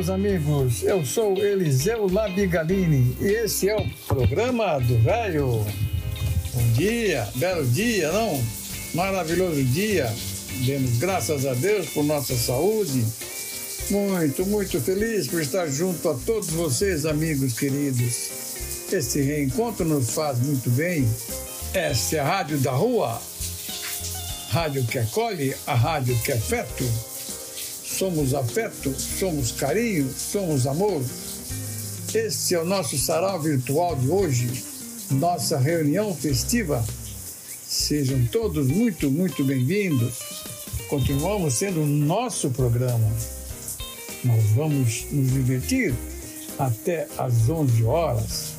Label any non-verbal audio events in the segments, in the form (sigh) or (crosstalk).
Meus amigos. Eu sou Eliseu Labigalini e esse é o programa do Velho. Bom dia, belo dia, não? Maravilhoso dia. Demos graças a Deus por nossa saúde. Muito, muito feliz por estar junto a todos vocês, amigos queridos. Este reencontro nos faz muito bem. Essa é a Rádio da Rua, rádio que acolhe, a rádio que é afeto somos afeto, somos carinho, somos amor. Este é o nosso sarau virtual de hoje, nossa reunião festiva. Sejam todos muito, muito bem-vindos. Continuamos sendo o nosso programa. Nós vamos nos divertir até às 11 horas.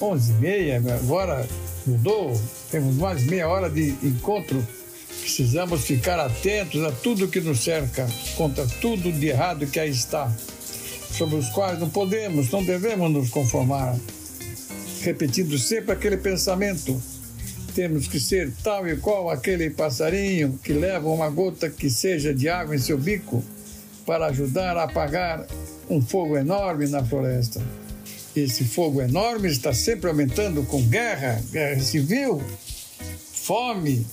11 e meia, agora mudou, temos mais meia hora de encontro Precisamos ficar atentos a tudo que nos cerca, contra tudo de errado que aí está, sobre os quais não podemos, não devemos nos conformar. Repetindo sempre aquele pensamento: temos que ser tal e qual aquele passarinho que leva uma gota que seja de água em seu bico para ajudar a apagar um fogo enorme na floresta. Esse fogo enorme está sempre aumentando com guerra, guerra civil, fome,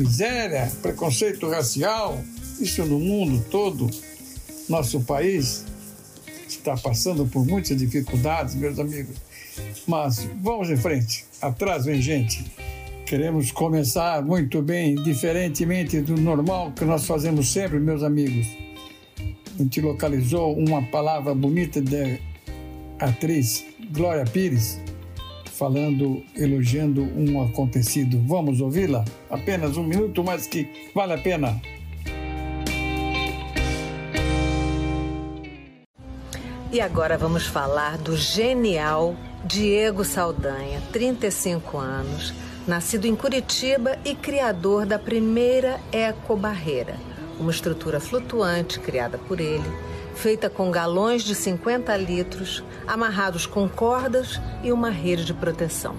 miséria, preconceito racial, isso no mundo todo. Nosso país está passando por muitas dificuldades, meus amigos. Mas vamos em frente. Atrás vem gente. Queremos começar muito bem, diferentemente do normal que nós fazemos sempre, meus amigos. A gente localizou uma palavra bonita da atriz Glória Pires, falando, elogiando um acontecido. Vamos ouvi-la? Apenas um minuto, mas que vale a pena. E agora vamos falar do genial Diego Saldanha, 35 anos, nascido em Curitiba e criador da primeira ecobarreira, uma estrutura flutuante criada por ele feita com galões de 50 litros, amarrados com cordas e uma rede de proteção.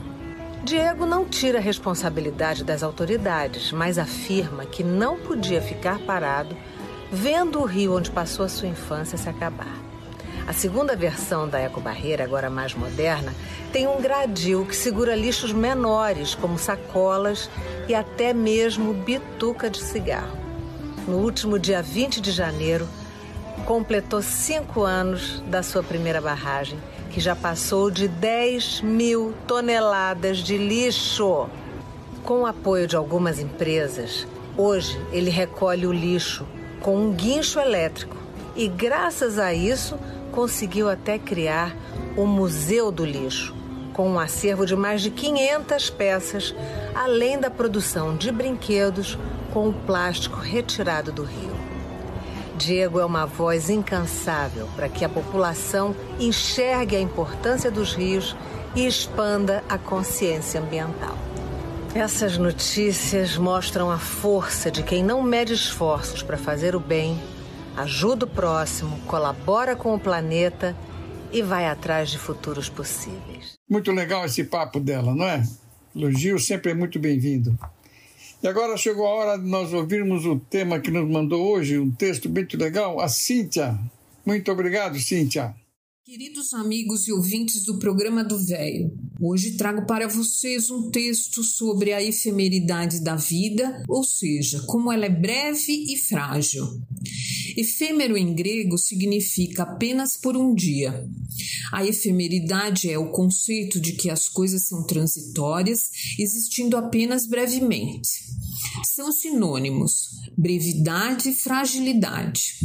Diego não tira a responsabilidade das autoridades, mas afirma que não podia ficar parado vendo o rio onde passou a sua infância se acabar. A segunda versão da ecobarreira, agora mais moderna, tem um gradil que segura lixos menores, como sacolas e até mesmo bituca de cigarro. No último dia 20 de janeiro, completou cinco anos da sua primeira barragem, que já passou de 10 mil toneladas de lixo. Com o apoio de algumas empresas, hoje ele recolhe o lixo com um guincho elétrico e, graças a isso, conseguiu até criar o Museu do Lixo, com um acervo de mais de 500 peças, além da produção de brinquedos com o plástico retirado do rio. Diego é uma voz incansável para que a população enxergue a importância dos rios e expanda a consciência ambiental. Essas notícias mostram a força de quem não mede esforços para fazer o bem, ajuda o próximo, colabora com o planeta e vai atrás de futuros possíveis. Muito legal esse papo dela, não é? Elogio sempre é muito bem-vindo. E agora chegou a hora de nós ouvirmos o tema que nos mandou hoje, um texto muito legal, a Cíntia. Muito obrigado, Cíntia. Queridos amigos e ouvintes do programa do Véio, hoje trago para vocês um texto sobre a efemeridade da vida, ou seja, como ela é breve e frágil. Efêmero em grego significa apenas por um dia. A efemeridade é o conceito de que as coisas são transitórias, existindo apenas brevemente. São sinônimos: brevidade e fragilidade.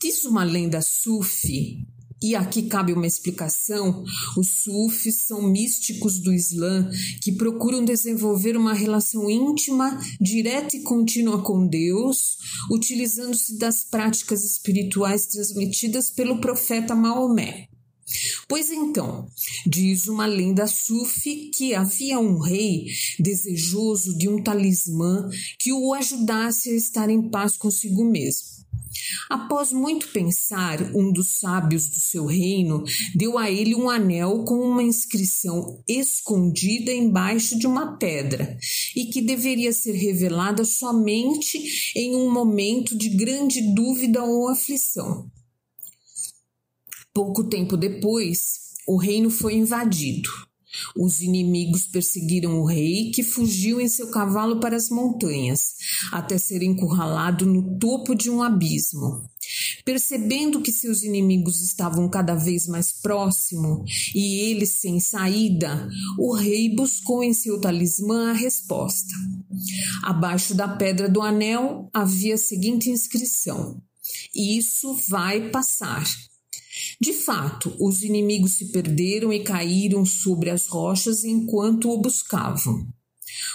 Diz uma lenda sufi E aqui cabe uma explicação: os sufis são místicos do Islã que procuram desenvolver uma relação íntima, direta e contínua com Deus, utilizando-se das práticas espirituais transmitidas pelo profeta Maomé. Pois então, diz uma lenda sufi que havia um rei desejoso de um talismã que o ajudasse a estar em paz consigo mesmo. Após muito pensar, um dos sábios do seu reino deu a ele um anel com uma inscrição escondida embaixo de uma pedra e que deveria ser revelada somente em um momento de grande dúvida ou aflição. Pouco tempo depois, o reino foi invadido. Os inimigos perseguiram o rei, que fugiu em seu cavalo para as montanhas, até ser encurralado no topo de um abismo. Percebendo que seus inimigos estavam cada vez mais próximo e ele sem saída, o rei buscou em seu talismã a resposta. Abaixo da pedra do anel havia a seguinte inscrição: Isso vai passar. De fato, os inimigos se perderam e caíram sobre as rochas enquanto o buscavam.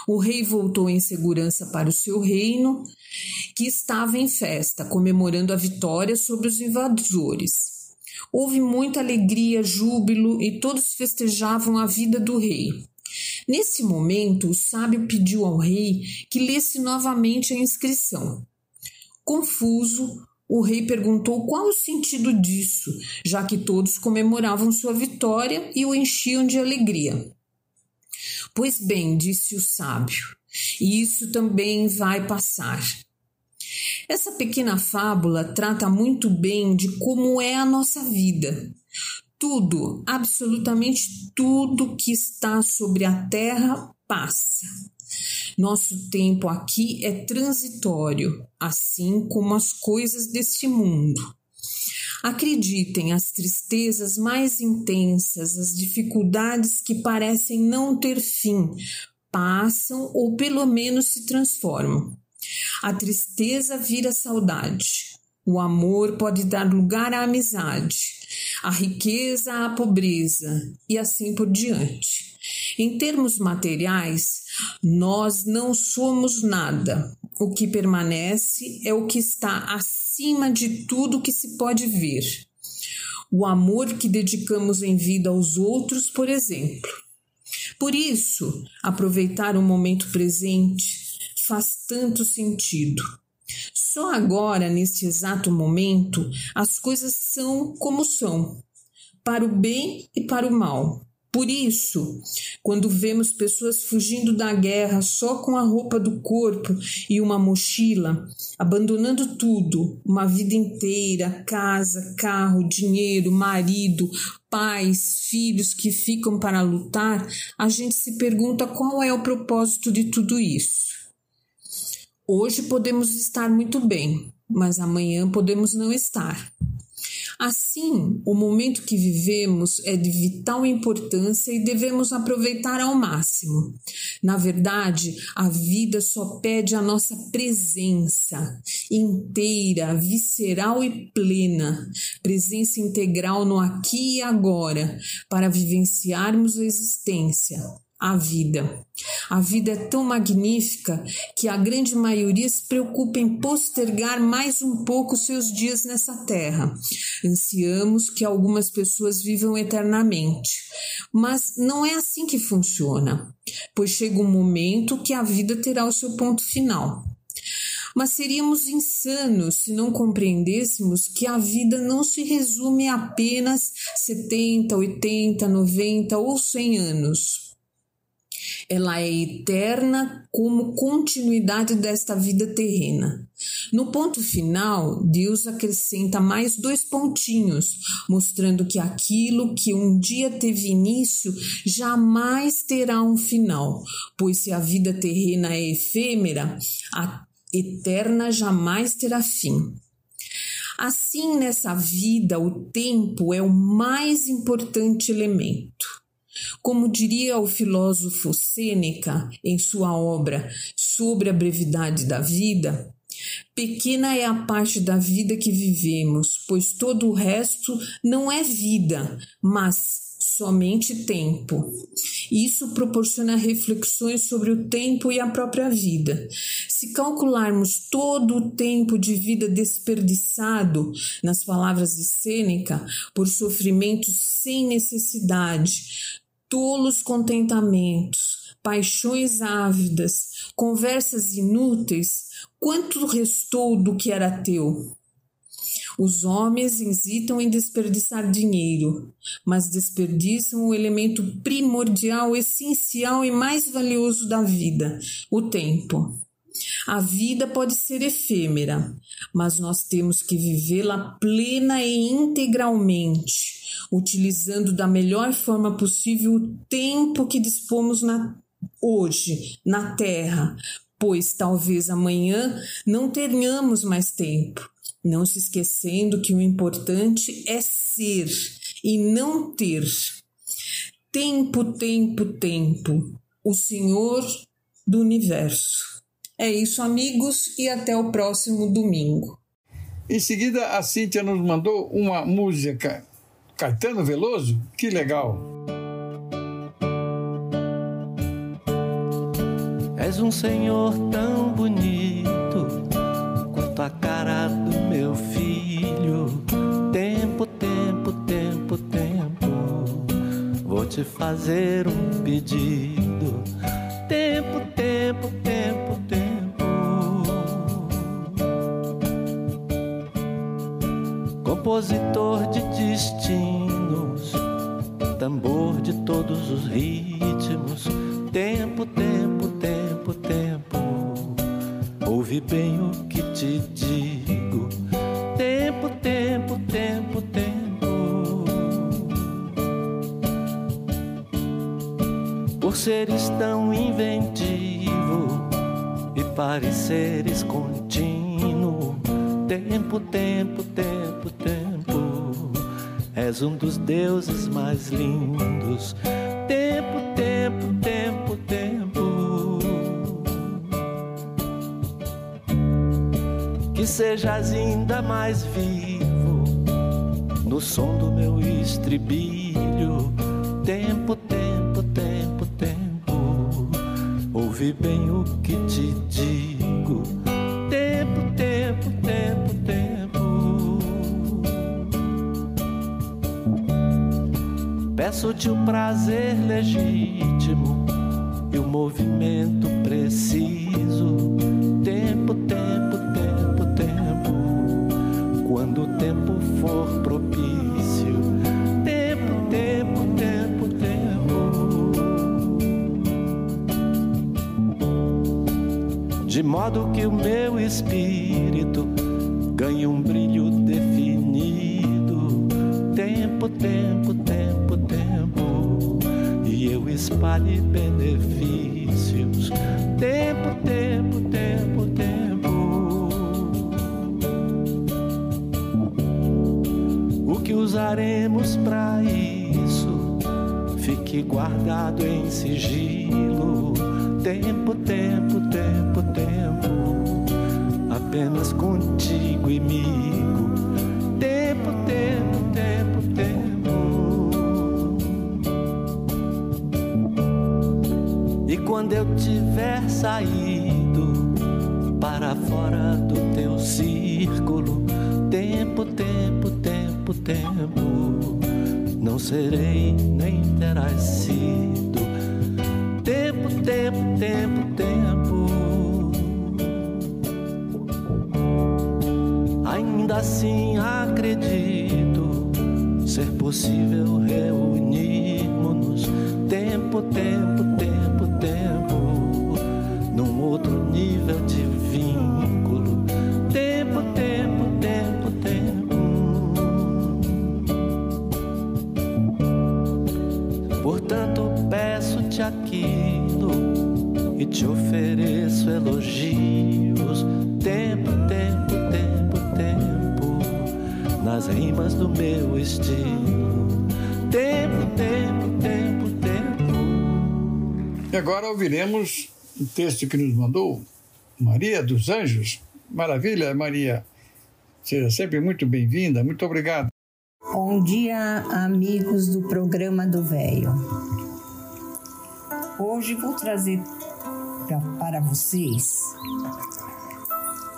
O rei voltou em segurança para o seu reino, que estava em festa, comemorando a vitória sobre os invasores. Houve muita alegria, júbilo e todos festejavam a vida do rei. Nesse momento, o sábio pediu ao rei que lesse novamente a inscrição. Confuso, o rei perguntou qual o sentido disso, já que todos comemoravam sua vitória e o enchiam de alegria. Pois bem, disse o sábio, isso também vai passar. Essa pequena fábula trata muito bem de como é a nossa vida. Tudo, absolutamente tudo que está sobre a terra passa. Nosso tempo aqui é transitório, assim como as coisas deste mundo. Acreditem, as tristezas mais intensas, as dificuldades que parecem não ter fim, passam ou pelo menos se transformam. A tristeza vira saudade. O amor pode dar lugar à amizade, a riqueza à pobreza e assim por diante. Em termos materiais, nós não somos nada. O que permanece é o que está acima de tudo que se pode ver. O amor que dedicamos em vida aos outros, por exemplo. Por isso, aproveitar o momento presente faz tanto sentido. Só agora, neste exato momento, as coisas são como são, para o bem e para o mal. Por isso, quando vemos pessoas fugindo da guerra só com a roupa do corpo e uma mochila, abandonando tudo, uma vida inteira, casa, carro, dinheiro, marido, pais, filhos que ficam para lutar, a gente se pergunta qual é o propósito de tudo isso. Hoje podemos estar muito bem, mas amanhã podemos não estar. Assim, o momento que vivemos é de vital importância e devemos aproveitar ao máximo. Na verdade, a vida só pede a nossa presença inteira, visceral e plena, presença integral no aqui e agora, para vivenciarmos a existência a vida. A vida é tão magnífica que a grande maioria se preocupa em postergar mais um pouco seus dias nessa terra. Ansiamos que algumas pessoas vivam eternamente. Mas não é assim que funciona, pois chega um momento que a vida terá o seu ponto final. Mas seríamos insanos se não compreendêssemos que a vida não se resume a apenas 70, 80, 90 ou 100 anos ela é eterna como continuidade desta vida terrena. No ponto final, Deus acrescenta mais dois pontinhos, mostrando que aquilo que um dia teve início jamais terá um final, pois se a vida terrena é efêmera, a eterna jamais terá fim. Assim, nessa vida, o tempo é o mais importante elemento. Como diria o filósofo Sêneca em sua obra Sobre a Brevidade da Vida, Pequena é a parte da vida que vivemos, pois todo o resto não é vida, mas somente tempo. Isso proporciona reflexões sobre o tempo e a própria vida. Se calcularmos todo o tempo de vida desperdiçado, nas palavras de Sêneca, por sofrimentos sem necessidade, tolos contentamentos, paixões ávidas, conversas inúteis, quanto restou do que era teu? Os homens hesitam em desperdiçar dinheiro, mas desperdiçam o elemento primordial, essencial e mais valioso da vida, o tempo. A vida pode ser efêmera, mas nós temos que vivê-la plena e integralmente, utilizando da melhor forma possível o tempo que dispomos na, hoje na Terra, pois talvez amanhã não tenhamos mais tempo não se esquecendo que o importante é ser e não ter. Tempo, tempo, tempo, o Senhor do universo. É isso, amigos, e até o próximo domingo. Em seguida, a Cíntia nos mandou uma música. Caetano Veloso? Que legal! És um senhor tão bonito quanto a cara do meu filho. Tempo, tempo, tempo, tempo. Vou te fazer um pedido. Tempo, tempo, tempo, Compositor de destinos, tambor de todos os ritmos. Tempo, tempo, tempo, tempo. Ouve bem o que te digo. Tempo, tempo, tempo, tempo. Por seres tão inventivo e pareceres contínuo. Tempo, tempo, tempo, tempo. És um dos deuses mais lindos. Tempo, tempo, tempo, tempo. sejas ainda mais vivo no som do meu estribilho. Tempo, tempo, tempo, tempo. Ouve bem o que te digo. O prazer legítimo e o movimento preciso. Tempo, tempo, tempo quando o tempo for propício. Tempo, tempo, tempo, tempo. De modo que o meu espírito ganhe um brilho definido. Tempo, tempo, tempo, tempo. Espalhe benefícios. Tempo, tempo, tempo, tempo. que usaremos para isso fique guardado em sigilo. Tempo, quando eu tiver saído ouviremos um texto que nos mandou Maria dos Anjos, Maravilha, Maria. Seja sempre muito bem-vinda. Muito obrigado. Bom dia, amigos do programa do Velho. Hoje vou trazer pra, para vocês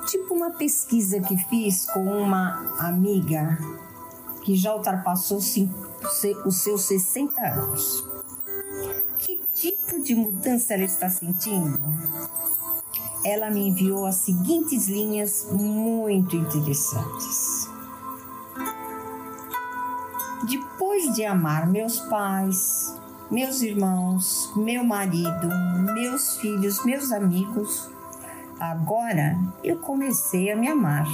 tipo uma pesquisa que fiz com uma amiga que já ultrapassou os seus 60 anos. Tipo de mudança ela está sentindo? Ela me enviou as seguintes linhas muito interessantes. Depois de amar meus pais, meus irmãos, meu marido, meus filhos, meus amigos, agora eu comecei a me amar.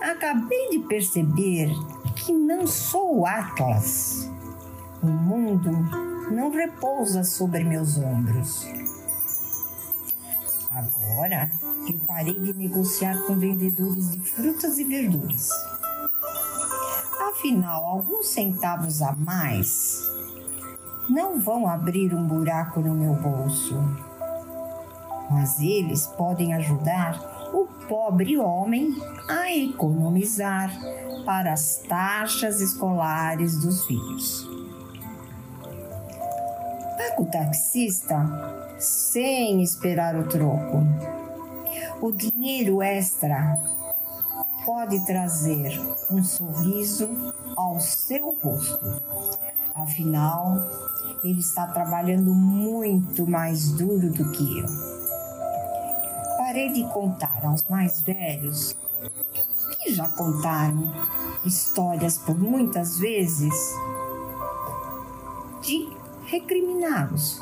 Acabei de perceber que não sou Atlas. O mundo não repousa sobre meus ombros. Agora eu parei de negociar com vendedores de frutas e verduras. Afinal, alguns centavos a mais não vão abrir um buraco no meu bolso, mas eles podem ajudar o pobre homem a economizar para as taxas escolares dos filhos. Paga o taxista sem esperar o troco. O dinheiro extra pode trazer um sorriso ao seu rosto. Afinal, ele está trabalhando muito mais duro do que eu. Parei de contar aos mais velhos que já contaram histórias por muitas vezes de recriminá-los.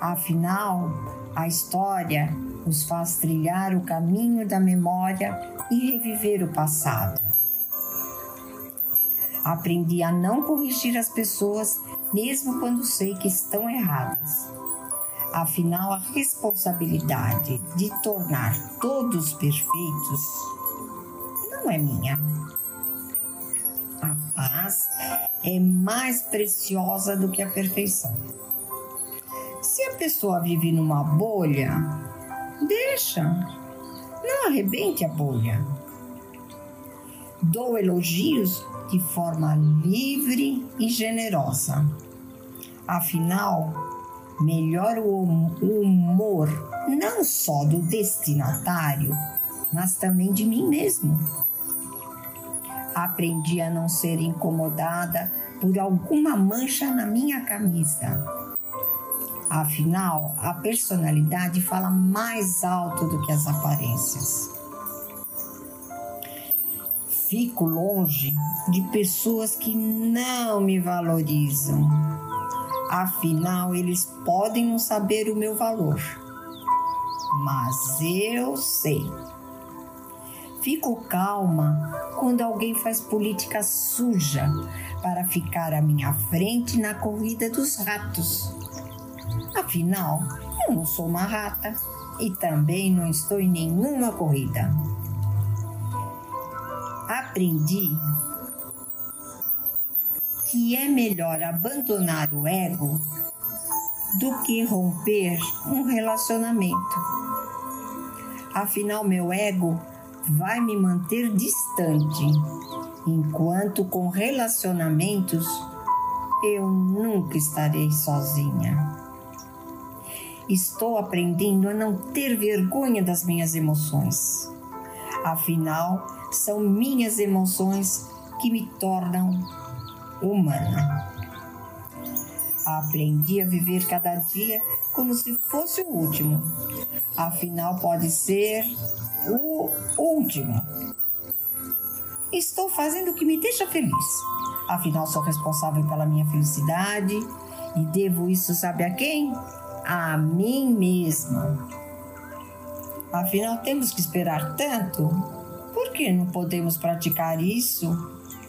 Afinal, a história nos faz trilhar o caminho da memória e reviver o passado. Aprendi a não corrigir as pessoas mesmo quando sei que estão erradas. Afinal, a responsabilidade de tornar todos perfeitos não é minha. A paz é mais preciosa do que a perfeição. Se a pessoa vive numa bolha, deixa, não arrebente a bolha. Dou elogios de forma livre e generosa. Afinal, melhora o humor não só do destinatário, mas também de mim mesmo. Aprendi a não ser incomodada por alguma mancha na minha camisa. Afinal, a personalidade fala mais alto do que as aparências fico longe de pessoas que não me valorizam. Afinal, eles podem não saber o meu valor, mas eu sei. Fico calma quando alguém faz política suja para ficar à minha frente na corrida dos ratos. Afinal, eu não sou uma rata e também não estou em nenhuma corrida aprendi que é melhor abandonar o ego do que romper um relacionamento. Afinal, meu ego vai me manter distante, enquanto com relacionamentos eu nunca estarei sozinha. Estou aprendendo a não ter vergonha das minhas emoções. Afinal, são minhas emoções que me tornam humana. Aprendi a viver cada dia como se fosse o último. Afinal, pode ser o último. Estou fazendo o que me deixa feliz. Afinal, sou responsável pela minha felicidade e devo isso, sabe a quem? A mim mesma. Afinal, temos que esperar tanto por que não podemos praticar isso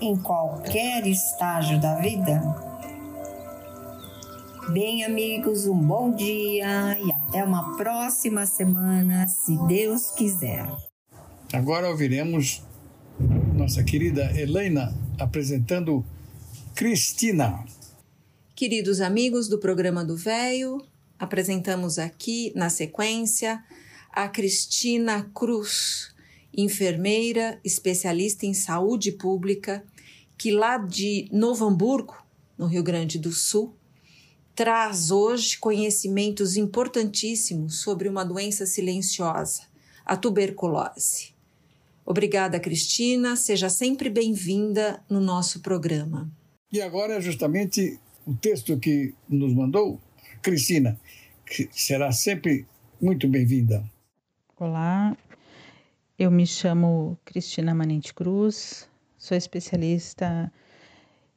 em qualquer estágio da vida? Bem, amigos, um bom dia e até uma próxima semana, se Deus quiser. Agora ouviremos nossa querida Helena apresentando Cristina. Queridos amigos do programa do Véio, apresentamos aqui na sequência a Cristina Cruz, enfermeira especialista em saúde pública, que lá de Novo Hamburgo, no Rio Grande do Sul, traz hoje conhecimentos importantíssimos sobre uma doença silenciosa, a tuberculose. Obrigada, Cristina. Seja sempre bem-vinda no nosso programa. E agora é justamente o texto que nos mandou Cristina, que será sempre muito bem-vinda. Olá, eu me chamo Cristina Manente Cruz, sou especialista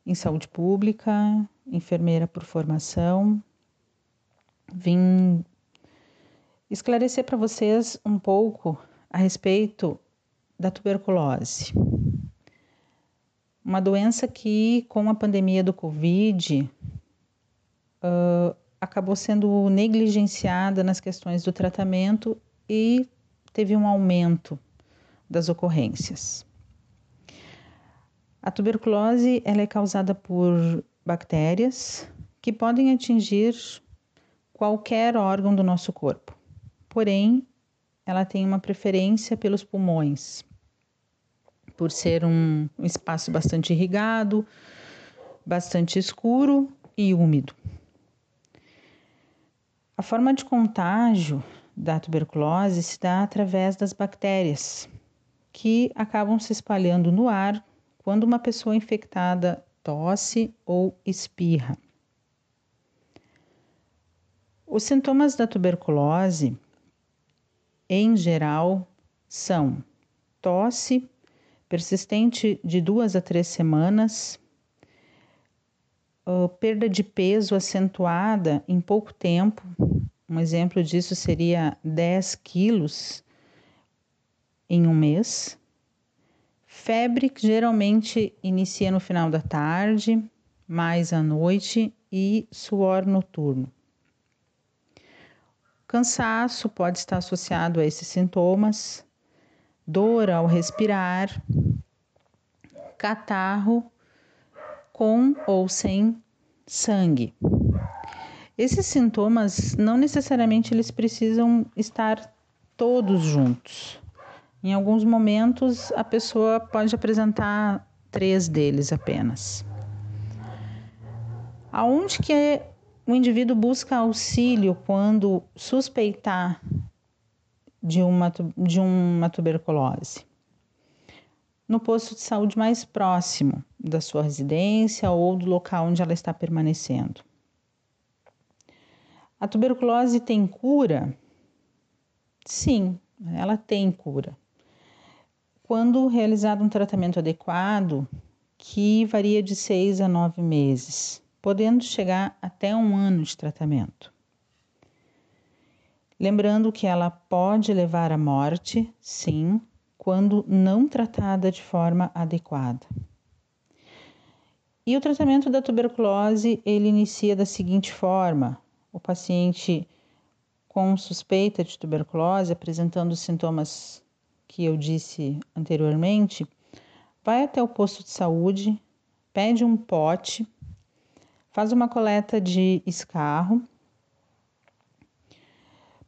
em saúde pública, enfermeira por formação. Vim esclarecer para vocês um pouco a respeito da tuberculose. Uma doença que, com a pandemia do Covid, uh, acabou sendo negligenciada nas questões do tratamento e teve um aumento das ocorrências. A tuberculose ela é causada por bactérias que podem atingir qualquer órgão do nosso corpo. Porém, ela tem uma preferência pelos pulmões, por ser um espaço bastante irrigado, bastante escuro e úmido. A forma de contágio da tuberculose se dá através das bactérias, que acabam se espalhando no ar quando uma pessoa infectada tosse ou espirra. Os sintomas da tuberculose, em geral, são tosse persistente de duas a três semanas, perda de peso acentuada em pouco tempo. Um exemplo disso seria 10 quilos em um mês Febre geralmente inicia no final da tarde, mais à noite e suor noturno. Cansaço pode estar associado a esses sintomas, dor ao respirar, catarro com ou sem sangue. Esses sintomas não necessariamente eles precisam estar todos juntos. Em alguns momentos, a pessoa pode apresentar três deles apenas. Aonde que o indivíduo busca auxílio quando suspeitar de uma, de uma tuberculose? No posto de saúde mais próximo da sua residência ou do local onde ela está permanecendo. A tuberculose tem cura? Sim, ela tem cura quando realizado um tratamento adequado, que varia de seis a nove meses, podendo chegar até um ano de tratamento. Lembrando que ela pode levar à morte, sim, quando não tratada de forma adequada. E o tratamento da tuberculose, ele inicia da seguinte forma: o paciente com suspeita de tuberculose, apresentando sintomas que eu disse anteriormente, vai até o posto de saúde, pede um pote, faz uma coleta de escarro.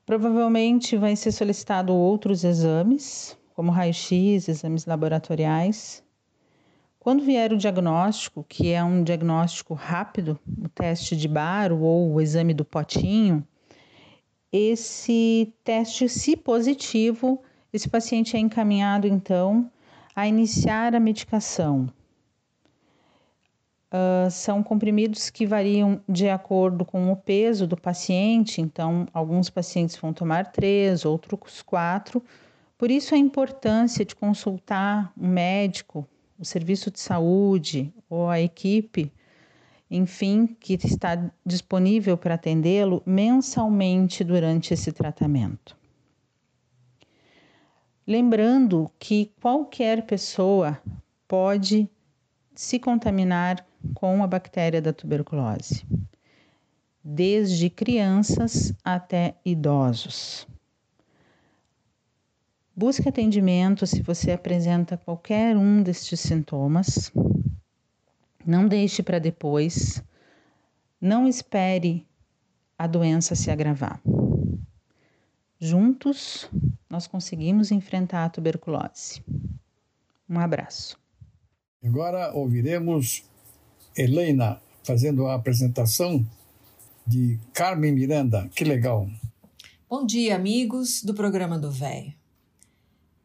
Provavelmente vai ser solicitado outros exames, como raio-x, exames laboratoriais. Quando vier o diagnóstico, que é um diagnóstico rápido, o teste de baro ou o exame do potinho, esse teste, se positivo, esse paciente é encaminhado então a iniciar a medicação. Uh, são comprimidos que variam de acordo com o peso do paciente, então, alguns pacientes vão tomar três, outros quatro. Por isso, a importância de consultar um médico, o serviço de saúde ou a equipe, enfim, que está disponível para atendê-lo mensalmente durante esse tratamento. Lembrando que qualquer pessoa pode se contaminar com a bactéria da tuberculose, desde crianças até idosos. Busque atendimento se você apresenta qualquer um destes sintomas. Não deixe para depois. Não espere a doença se agravar. juntos nós conseguimos enfrentar a tuberculose. Um abraço. Agora ouviremos Helena fazendo a apresentação de Carmen Miranda. Que legal! Bom dia, amigos do programa do Véio.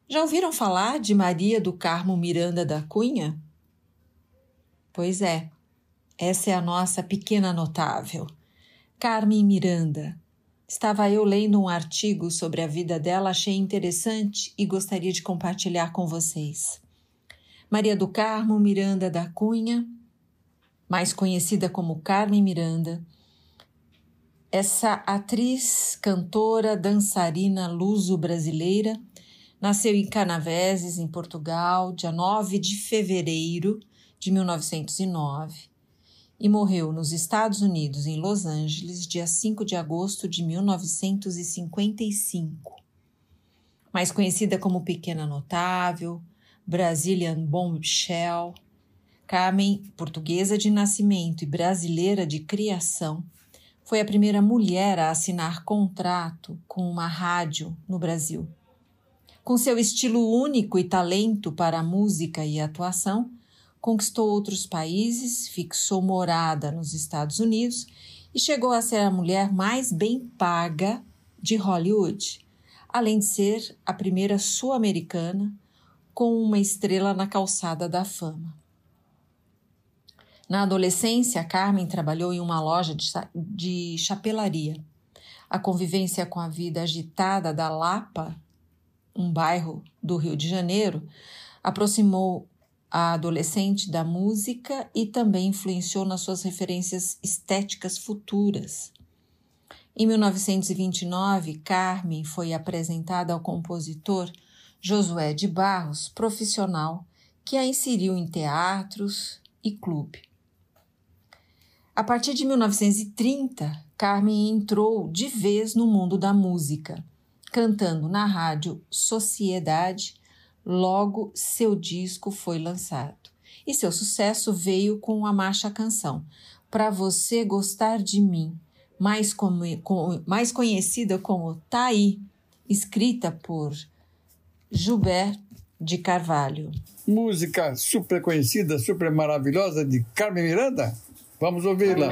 Já ouviram falar de Maria do Carmo Miranda da Cunha? Pois é, essa é a nossa pequena notável. Carmen Miranda. Estava eu lendo um artigo sobre a vida dela, achei interessante e gostaria de compartilhar com vocês. Maria do Carmo Miranda da Cunha, mais conhecida como Carmen Miranda, essa atriz, cantora, dançarina luso-brasileira nasceu em Canaveses, em Portugal, dia 9 de fevereiro de 1909 e morreu nos Estados Unidos, em Los Angeles, dia 5 de agosto de 1955. Mais conhecida como Pequena Notável, Brazilian Bombshell, Carmen, portuguesa de nascimento e brasileira de criação, foi a primeira mulher a assinar contrato com uma rádio no Brasil. Com seu estilo único e talento para a música e atuação, conquistou outros países, fixou morada nos Estados Unidos e chegou a ser a mulher mais bem paga de Hollywood, além de ser a primeira sul-americana com uma estrela na calçada da fama. Na adolescência, Carmen trabalhou em uma loja de, de chapelaria. A convivência com a vida agitada da Lapa, um bairro do Rio de Janeiro, aproximou a adolescente da música e também influenciou nas suas referências estéticas futuras. Em 1929, Carmen foi apresentada ao compositor Josué de Barros, profissional, que a inseriu em teatros e clube. A partir de 1930, Carmen entrou de vez no mundo da música, cantando na rádio Sociedade. Logo, seu disco foi lançado. E seu sucesso veio com a marcha canção Para Você Gostar de Mim, mais, como, com, mais conhecida como Taí, tá escrita por Gilbert de Carvalho. Música super conhecida, super maravilhosa de Carmen Miranda? Vamos ouvi-la.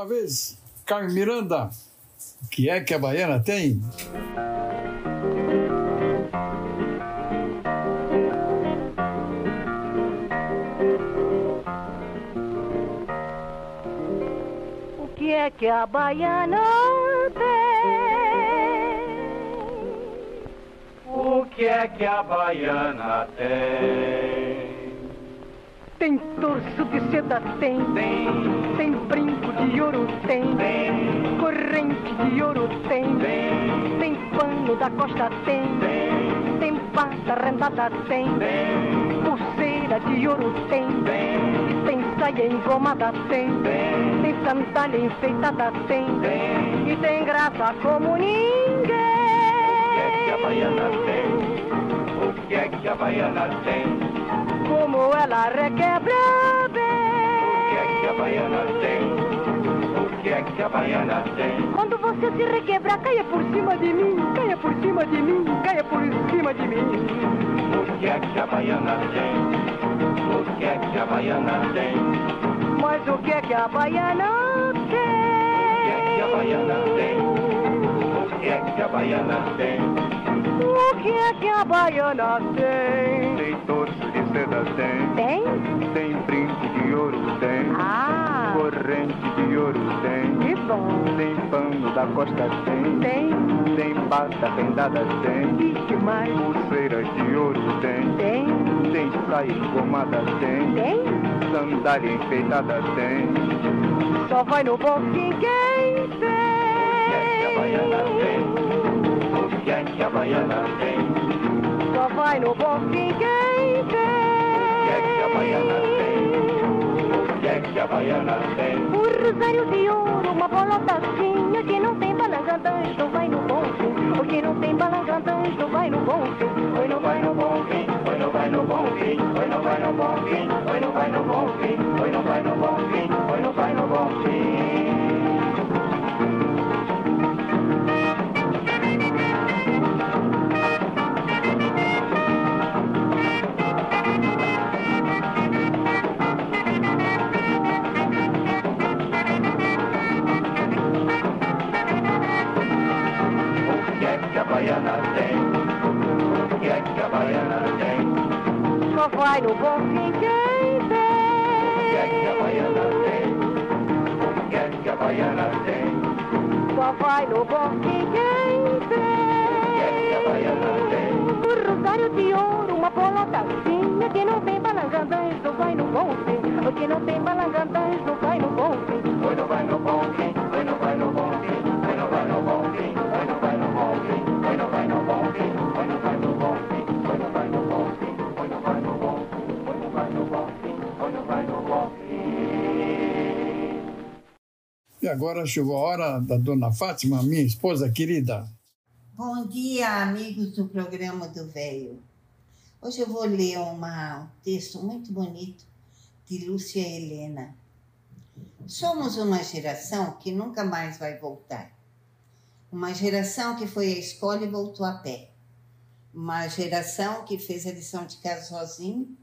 Uma vez, Carmen Miranda, o que é que a baiana tem? O que é que a baiana O que é que a baiana tem? Tem torso de seda, tem. Tem. Tem de ouro, tem. Corrente de ouro, tem. Tem. Pano da costa, tem. Tem. Pata rendada, tem. Pulseira de ouro, tem. Tem. Tem saia engomada, tem. Tem. Sandália enfeitada, tem. Tem. E tem graça como ninguém. O que é que a baiana tem? O que é que a baiana tem? Como ela requebra O que é que a baiana tem? O que é que a baiana tem? Quando você se requebrar, caia por cima de mim, caia por cima de mim, caia por cima de mim. O que é que a baiana tem? O que é que a baiana tem? Mas o que é que a baiana O que é que a baiana tem? O que é que a baiana tem? O que é que a baiana tem? Tem torso de seda, tem. Tem? Tem Tem da costa, tem. Tem? Tem bata rendada, tem. E que mais? Pulseiras de ouro, tem. Tem? Tem saia engomada, tem. Tem? Sandália enfeitada, tem. Só vai no bom quem O que é que a baiana tem? O que é que a baiana tem? tem. Só vai no bom fim quem que a baiana tem? Um rosário de ouro, uma bolota. O que não tem balangandãs não vai no bom fim. O que não tem balangandãs não vai no bom fim. Oi, não vai no bom fim, oi, não vai no bom fim, oi, não vai no bom fim, oi, não vai no bom fim, baiana tem? Só vai no bom fim quem O que é que a baiana tem? O que é que a baiana tem? Só vai no bom fim quem O que é que a baiana tem? Um rosário de ouro, uma bolota assim. O que não tem balangandãs não vai no bom fim. O que não tem balangandãs não vai no bom fim. Não vai no bom fim, agora chegou a hora da dona Fátima, minha esposa querida. Bom dia, amigos do programa do Velho. Hoje eu vou ler uma, um texto muito bonito de Lúcia Helena. Somos uma geração que nunca mais vai voltar. Uma geração que foi à escola e voltou a pé. Uma geração que fez a lição de casa sozinho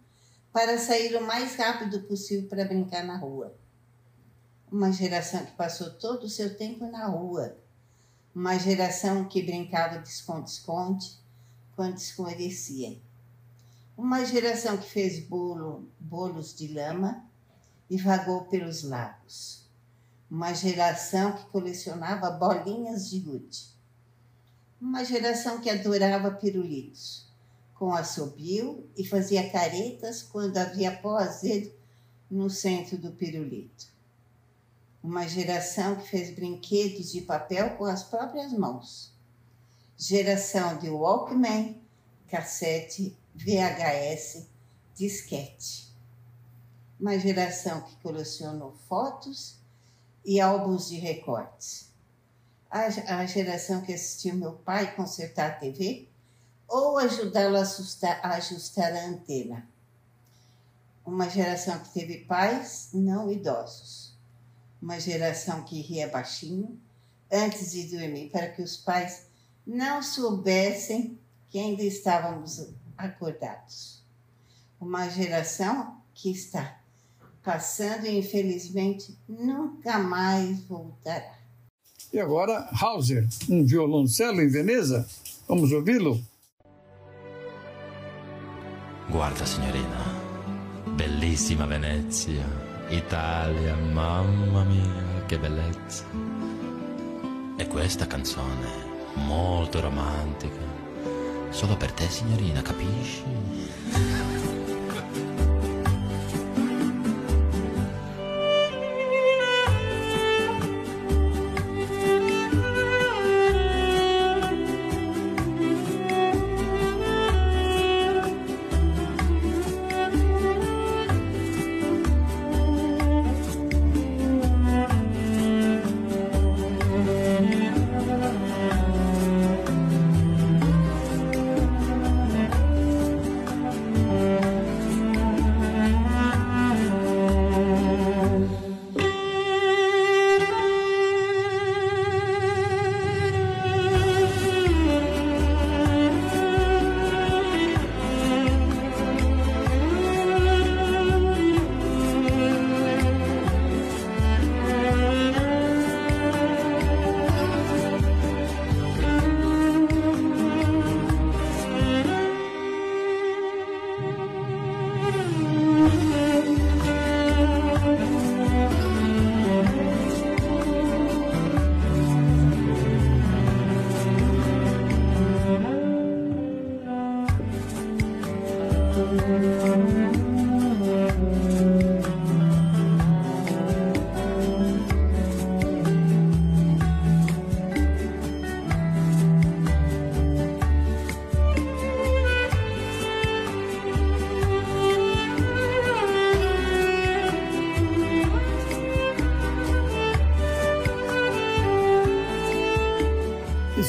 para sair o mais rápido possível para brincar na rua. Uma geração que passou todo o seu tempo na rua. Uma geração que brincava de esconde-esconde quando escurecia. Uma geração que fez bolo, bolos de lama e vagou pelos lagos. Uma geração que colecionava bolinhas de gude. Uma geração que adorava pirulitos, com assobio e fazia caretas quando havia pó azedo no centro do pirulito. Uma geração que fez brinquedos de papel com as próprias mãos. Geração de Walkman, cassete, VHS, disquete. Uma geração que colecionou fotos e álbuns de recortes. A, a geração que assistiu meu pai consertar a TV ou ajudá-lo a, a ajustar a antena. Uma geração que teve pais não idosos. Uma geração que ria baixinho antes de dormir para que os pais não soubessem que ainda estávamos acordados. Uma geração que está passando e infelizmente nunca mais voltará. E agora, Hauser, um violoncelo em Veneza. Vamos ouvi-lo? Guarda, signorina, bellissima Venezia, Italia, mamma mia, che bellezza. E questa canzone, molto romantica, solo per te, signorina, capisci?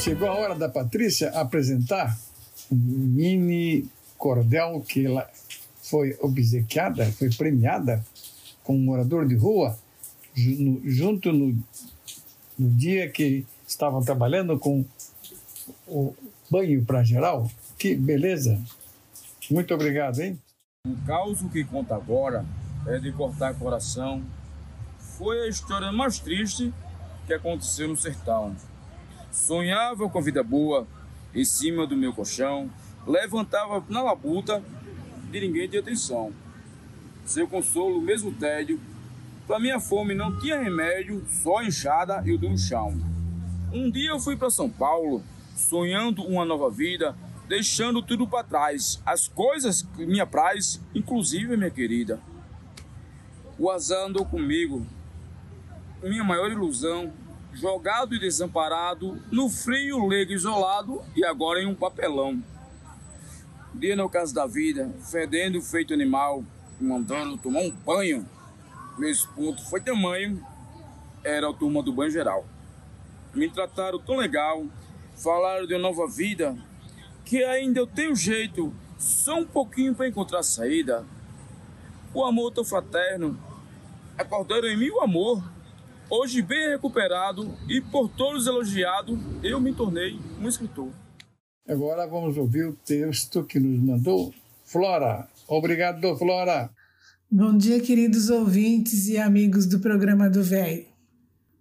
Chegou a hora da Patrícia apresentar um mini cordel que ela foi obsequiada, foi premiada com um morador de rua, junto no, no dia que estavam trabalhando com o banho para geral. Que beleza! Muito obrigado, hein? O caos que conta agora é de cortar coração. Foi a história mais triste que aconteceu no sertão. Sonhava com a vida boa em cima do meu colchão, levantava na labuta de ninguém de atenção. Seu consolo, mesmo tédio, pra minha fome não tinha remédio, só enxada e o do chão. Um dia eu fui para São Paulo, sonhando uma nova vida, deixando tudo para trás, as coisas que me apraz, inclusive minha querida. O azar andou comigo, minha maior ilusão, jogado e desamparado, no frio, leigo, isolado e agora em um papelão. Dia no caso da vida, fedendo feito animal, mandando tomar um banho. Meu espanto foi tamanho, era a turma do banho geral. Me trataram tão legal, falaram de uma nova vida, que ainda eu tenho jeito, só um pouquinho para encontrar saída. O amor tão fraterno, acordaram em mim o amor. Hoje bem recuperado e por todos elogiado, eu me tornei um escritor. Agora vamos ouvir o texto que nos mandou Flora. Obrigado, Flora. Bom dia, queridos ouvintes e amigos do programa do Velho.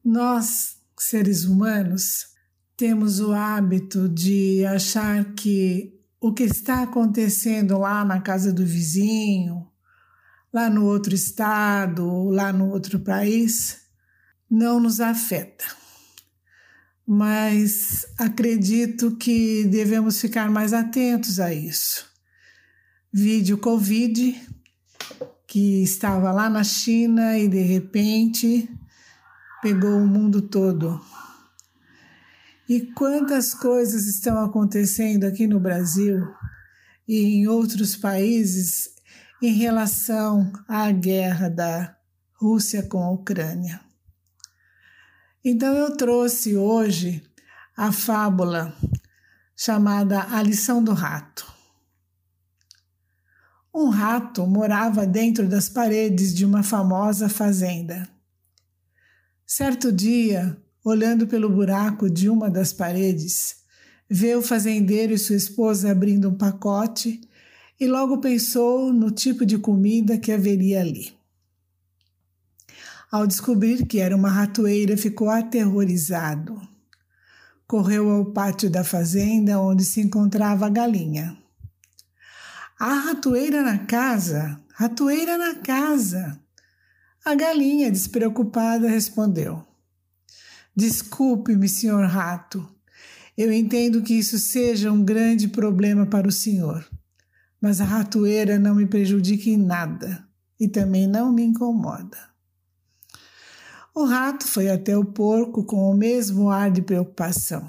Nós, seres humanos, temos o hábito de achar que o que está acontecendo lá na casa do vizinho, lá no outro estado, lá no outro país, não nos afeta. Mas acredito que devemos ficar mais atentos a isso. Vídeo Covid, que estava lá na China e de repente pegou o mundo todo. E quantas coisas estão acontecendo aqui no Brasil e em outros países em relação à guerra da Rússia com a Ucrânia. Então eu trouxe hoje a fábula chamada A Lição do Rato. Um rato morava dentro das paredes de uma famosa fazenda. Certo dia, olhando pelo buraco de uma das paredes, vê o fazendeiro e sua esposa abrindo um pacote e logo pensou no tipo de comida que haveria ali. Ao descobrir que era uma ratoeira, ficou aterrorizado. Correu ao pátio da fazenda onde se encontrava a galinha. Há ratoeira na casa, ratoeira na casa. A galinha, despreocupada, respondeu: Desculpe-me, senhor rato. Eu entendo que isso seja um grande problema para o senhor, mas a ratoeira não me prejudica em nada e também não me incomoda. O rato foi até o porco com o mesmo ar de preocupação.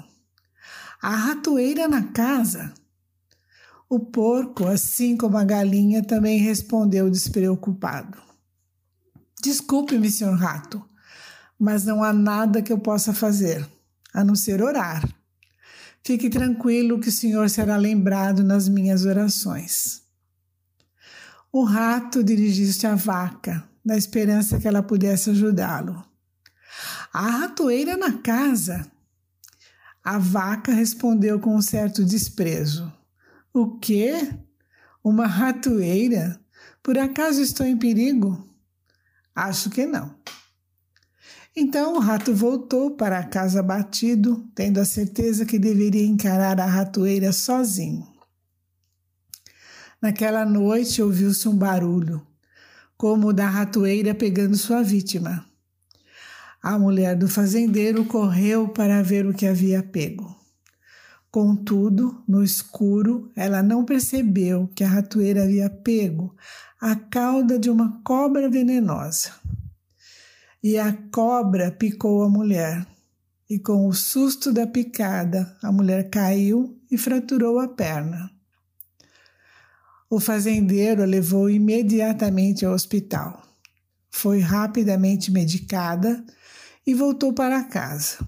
A ratoeira na casa? O porco, assim como a galinha, também respondeu despreocupado. Desculpe-me, senhor rato, mas não há nada que eu possa fazer, a não ser orar. Fique tranquilo que o senhor será lembrado nas minhas orações. O rato dirigiu-se à vaca, na esperança que ela pudesse ajudá-lo. A ratoeira na casa. A vaca respondeu com um certo desprezo. O quê? Uma ratoeira? Por acaso estou em perigo? Acho que não. Então o rato voltou para casa abatido, tendo a certeza que deveria encarar a ratoeira sozinho. Naquela noite ouviu-se um barulho, como o da ratoeira pegando sua vítima. A mulher do fazendeiro correu para ver o que havia pego. Contudo, no escuro, ela não percebeu que a ratoeira havia pego a cauda de uma cobra venenosa. E a cobra picou a mulher. E com o susto da picada, a mulher caiu e fraturou a perna. O fazendeiro a levou imediatamente ao hospital. Foi rapidamente medicada e voltou para casa.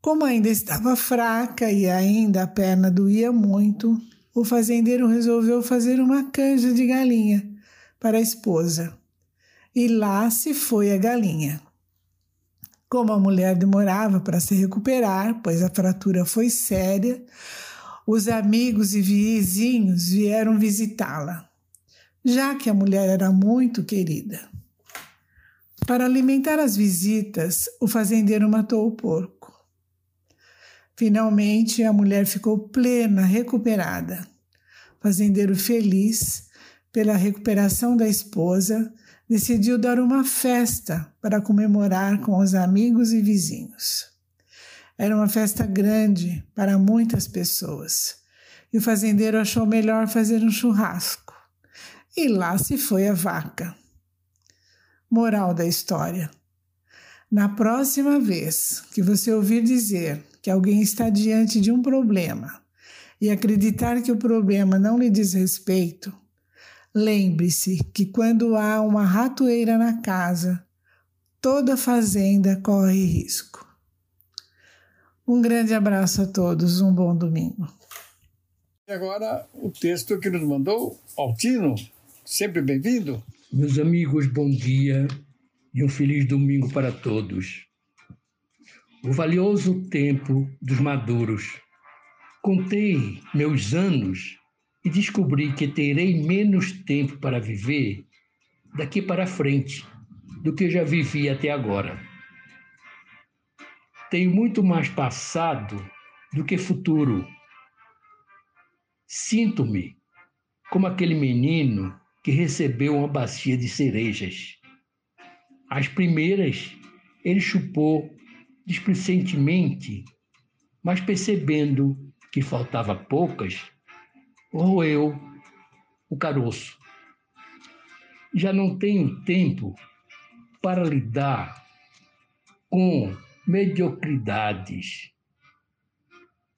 Como ainda estava fraca e ainda a perna doía muito, o fazendeiro resolveu fazer uma canja de galinha para a esposa. E lá se foi a galinha. Como a mulher demorava para se recuperar, pois a fratura foi séria, os amigos e vizinhos vieram visitá-la, já que a mulher era muito querida. Para alimentar as visitas, o fazendeiro matou o porco. Finalmente, a mulher ficou plena, recuperada. Fazendeiro feliz pela recuperação da esposa, decidiu dar uma festa para comemorar com os amigos e vizinhos. Era uma festa grande para muitas pessoas e o fazendeiro achou melhor fazer um churrasco. E lá se foi a vaca. Moral da história: Na próxima vez que você ouvir dizer que alguém está diante de um problema e acreditar que o problema não lhe diz respeito, lembre-se que quando há uma ratoeira na casa, toda fazenda corre risco. Um grande abraço a todos, um bom domingo. E agora o texto que nos mandou Altino, sempre bem-vindo. Meus amigos, bom dia e um feliz domingo para todos. O valioso tempo dos maduros. Contei meus anos e descobri que terei menos tempo para viver daqui para frente do que já vivi até agora. Tenho muito mais passado do que futuro. Sinto-me como aquele menino que recebeu uma bacia de cerejas. As primeiras ele chupou displicentemente, mas percebendo que faltava poucas, roeu o caroço. Já não tenho tempo para lidar com mediocridades.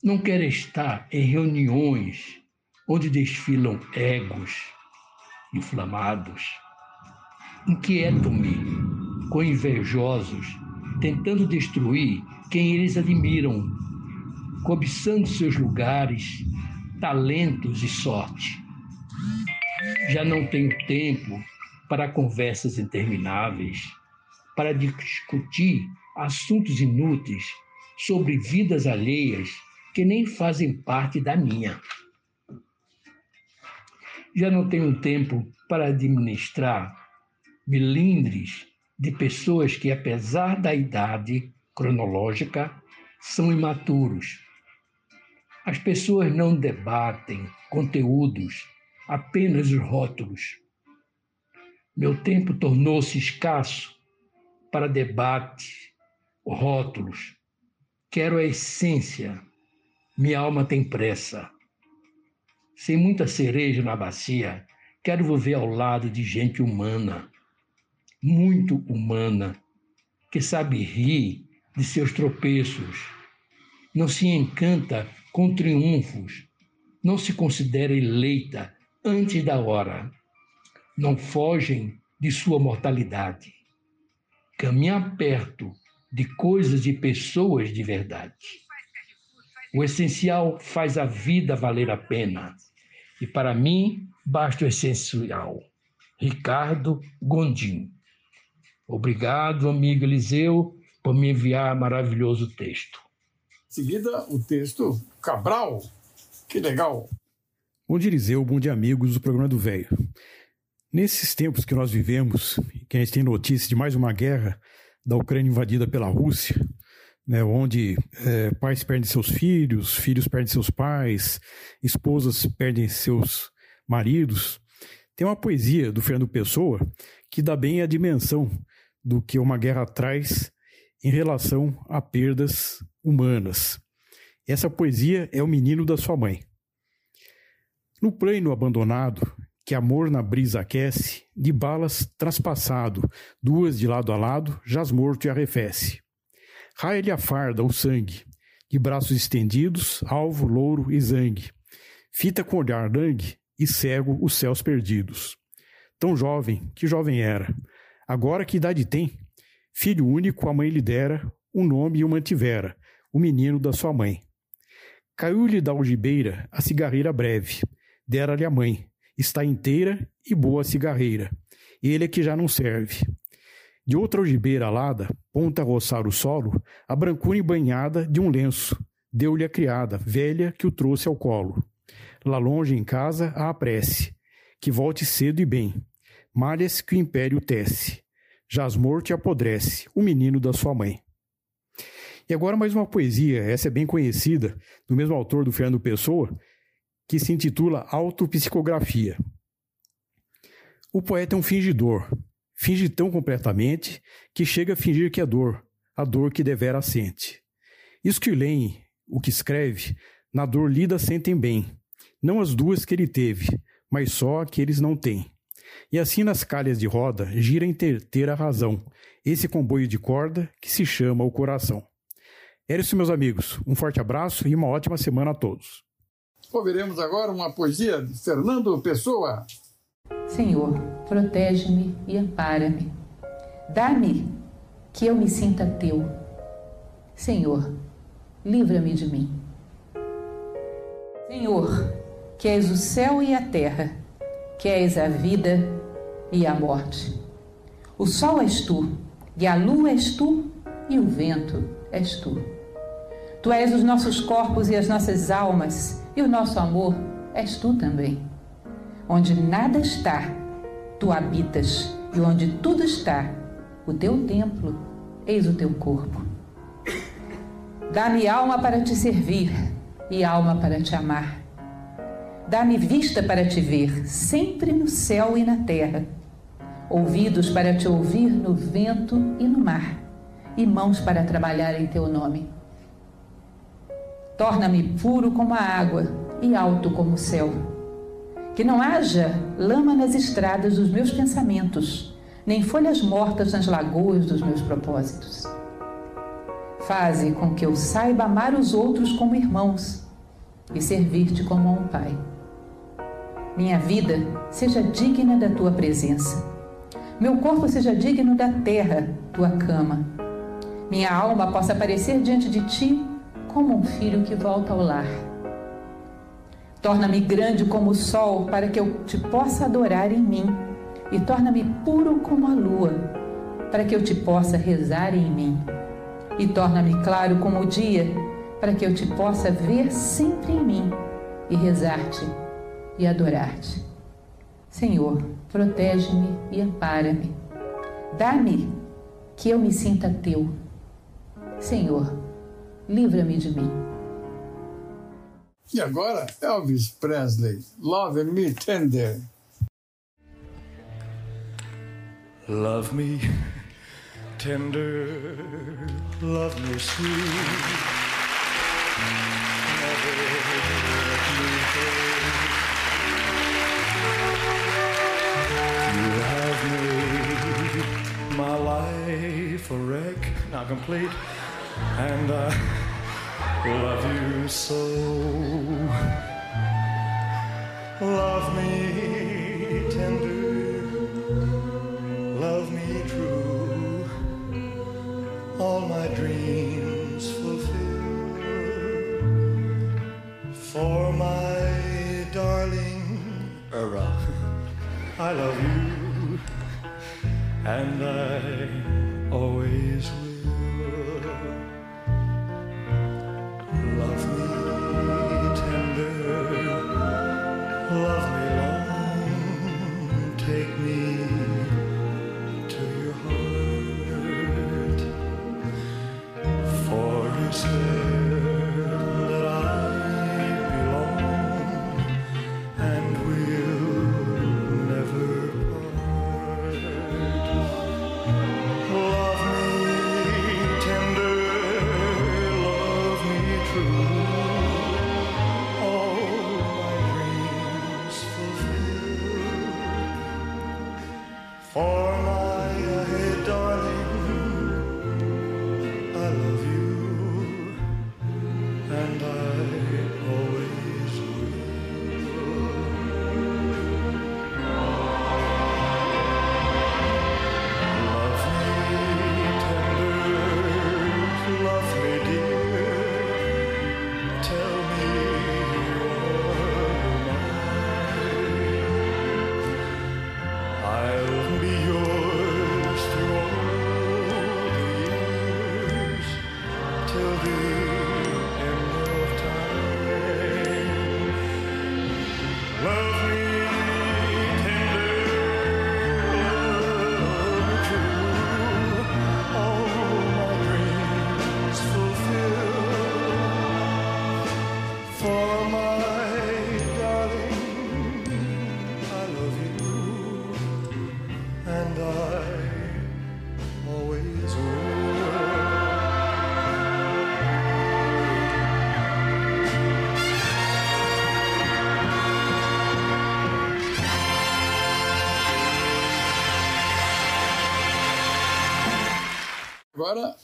Não quero estar em reuniões onde desfilam egos inflamados. Inquieto-me com invejosos, tentando destruir quem eles admiram, cobiçando seus lugares, talentos e sorte. Já não tenho tempo para conversas intermináveis, para discutir assuntos inúteis sobre vidas alheias que nem fazem parte da minha. Já não tenho tempo para administrar melindres de pessoas que, apesar da idade cronológica, são imaturos. As pessoas não debatem conteúdos, apenas os rótulos. Meu tempo tornou-se escasso para debate, rótulos. Quero a essência. Minha alma tem pressa. Sem muita cereja na bacia, quero viver ao lado de gente humana, muito humana, que sabe rir de seus tropeços, não se encanta com triunfos, não se considera eleita antes da hora, não fogem de sua mortalidade. Caminhar perto de coisas e pessoas de verdade. O essencial faz a vida valer a pena. E para mim, basta o essencial. Ricardo Gondim. Obrigado, amigo Eliseu, por me enviar maravilhoso texto. Em seguida, o texto Cabral. Que legal. Bom dia, Eliseu. Bom dia, amigos do programa do Velho. Nesses tempos que nós vivemos, que a gente tem notícia de mais uma guerra da Ucrânia invadida pela Rússia, né, onde é, pais perdem seus filhos, filhos perdem seus pais, esposas perdem seus maridos, tem uma poesia do Fernando Pessoa que dá bem a dimensão do que uma guerra traz em relação a perdas humanas. Essa poesia é o menino da sua mãe. No plano abandonado, que amor na brisa aquece, de balas traspassado, duas de lado a lado, jaz morto e arrefece. Raia-lhe a farda, o sangue, de braços estendidos, alvo, louro e zangue. Fita com olhar langue e cego os céus perdidos. Tão jovem, que jovem era. Agora que idade tem? Filho único a mãe lhe dera, um nome e o mantivera, o menino da sua mãe. Caiu-lhe da algibeira a cigarreira breve, dera-lhe a mãe, está inteira e boa cigarreira. Ele é que já não serve. De outra algibeira alada, ponta a roçar o solo, a brancura banhada de um lenço, deu-lhe a criada, velha, que o trouxe ao colo. Lá longe em casa a apresse, que volte cedo e bem. Malhas que o império tece, jaz morto e apodrece, o menino da sua mãe. E agora mais uma poesia, essa é bem conhecida, do mesmo autor do Fernando Pessoa, que se intitula Autopsicografia. O poeta é um fingidor, finge tão completamente que chega a fingir que é dor, a dor que devera sente. Isso que leem, o que escreve, na dor lida sentem bem, não as duas que ele teve, mas só a que eles não têm. E assim nas calhas de roda gira em ter, ter a razão, esse comboio de corda que se chama o coração. Era isso, meus amigos. Um forte abraço e uma ótima semana a todos. Ouviremos agora uma poesia de Fernando Pessoa. Senhor, protege-me e ampara-me. Dá-me que eu me sinta teu. Senhor, livra-me de mim. Senhor, que és o céu e a terra, que és a vida e a morte. O sol és tu, e a lua és tu, e o vento és tu. Tu és os nossos corpos e as nossas almas, e o nosso amor és tu também. Onde nada está, tu habitas, e onde tudo está, o teu templo, eis o teu corpo. Dá-me alma para te servir e alma para te amar. Dá-me vista para te ver, sempre no céu e na terra, ouvidos para te ouvir no vento e no mar, e mãos para trabalhar em teu nome. Torna-me puro como a água e alto como o céu. Que não haja lama nas estradas dos meus pensamentos, nem folhas mortas nas lagoas dos meus propósitos. Faze com que eu saiba amar os outros como irmãos e servir-te como a um pai. Minha vida seja digna da tua presença. Meu corpo seja digno da terra, tua cama. Minha alma possa aparecer diante de ti como um filho que volta ao lar. Torna-me grande como o sol, para que eu te possa adorar em mim, e torna-me puro como a lua, para que eu te possa rezar em mim, e torna-me claro como o dia, para que eu te possa ver sempre em mim e rezar-te e adorar-te. Senhor, protege-me e ampara-me. Dá-me que eu me sinta teu. Senhor, livra-me de mim. E agora, Elvis Presley, Love Me Tender. Love me tender, love me sweet. Never let me go. You have made my life a wreck, not complete, and I love you so. Love me tender, love me true, all my dreams fulfill. For my darling, Era, I love you, and I always will. Take me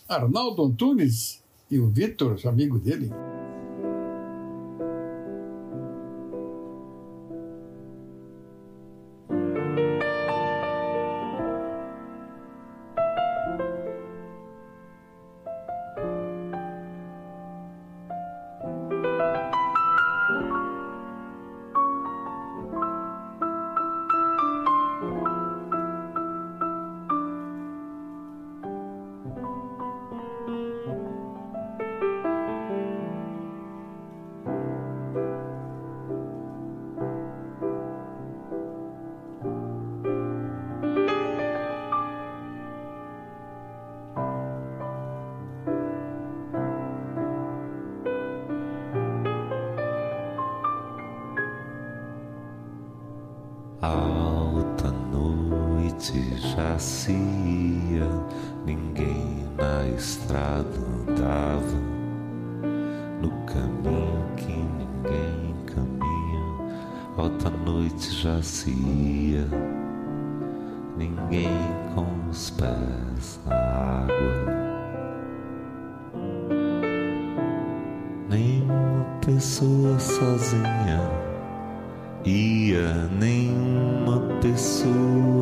Arnaldo Antunes e o Vitor, amigo dele. Noite jazia, ninguém com os pés na água. Nenhuma pessoa sozinha. Ia, nenhuma pessoa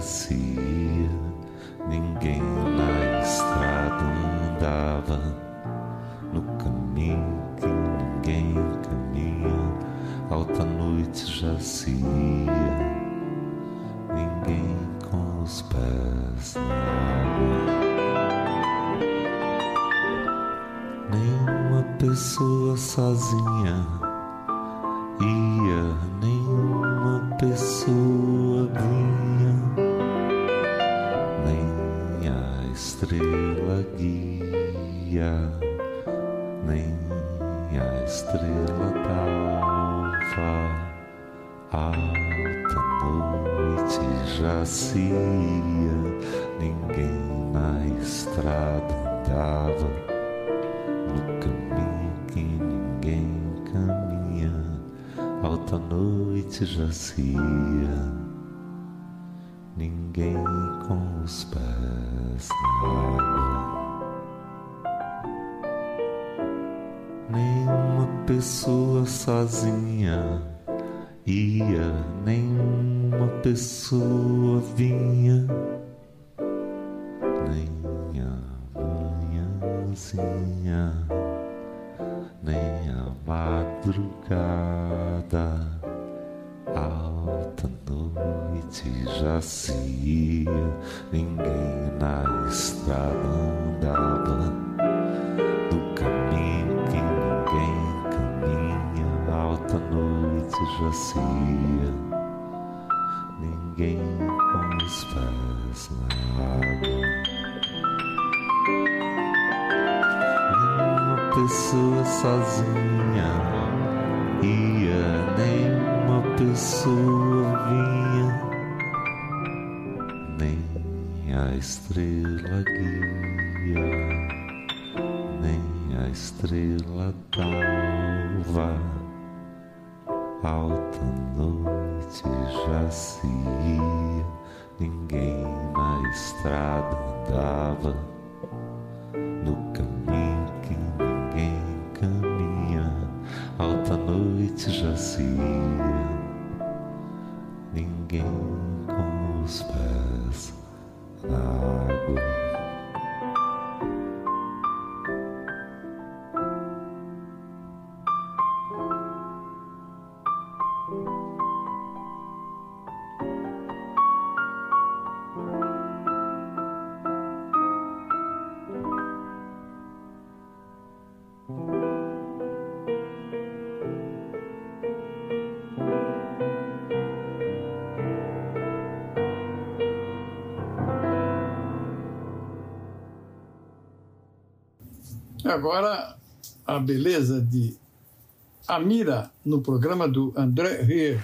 se ninguém na estrada andava, no caminho que ninguém caminha, alta noite já se ia, ninguém com os pés na água, nenhuma pessoa sozinha. Estrela guia, nem a estrela d'alva. Alta noite jazia, ninguém na estrada andava no caminho que ninguém caminha. Alta noite jazia, ninguém com os pés na água. Nenhuma pessoa sozinha ia, nenhuma pessoa vinha, nem a manhãzinha, nem a madrugada, alta noite já se ia, ninguém na estrada andava do caminho que ninguém caminha, alta noite já se ia, ninguém com os pés na água. Nenhuma pessoa sozinha ia, nenhuma pessoa vinha, nem a estrela guia, nem a estrela d'alva. Alta noite já se ia, ninguém na estrada andava no caminho ninguém com os pés na água. Agora, a beleza de Amira no programa do André Rieu.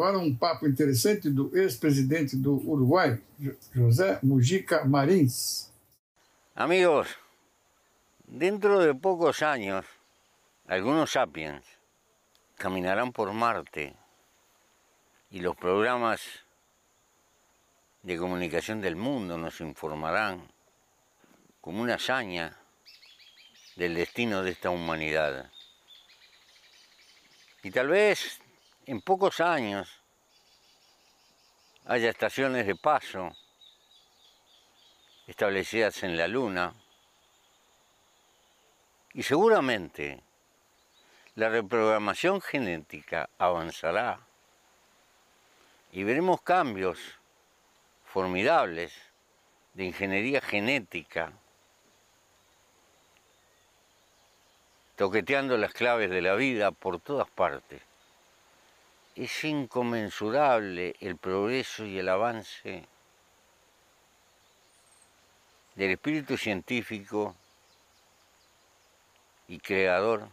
Agora um papo interessante do ex-presidente do Uruguai, José Mujica Marins. Amigos, dentro de pocos años, algunos sapiens caminarán por Marte y los programas de comunicación del mundo nos informarán como una hazaña del destino de esta humanidad. Y tal vez en pocos años haya estaciones de paso establecidas en la Luna y seguramente la reprogramación genética avanzará y veremos cambios formidables de ingeniería genética toqueteando las claves de la vida por todas partes. Es inconmensurable el progreso y el avance del espíritu científico y creador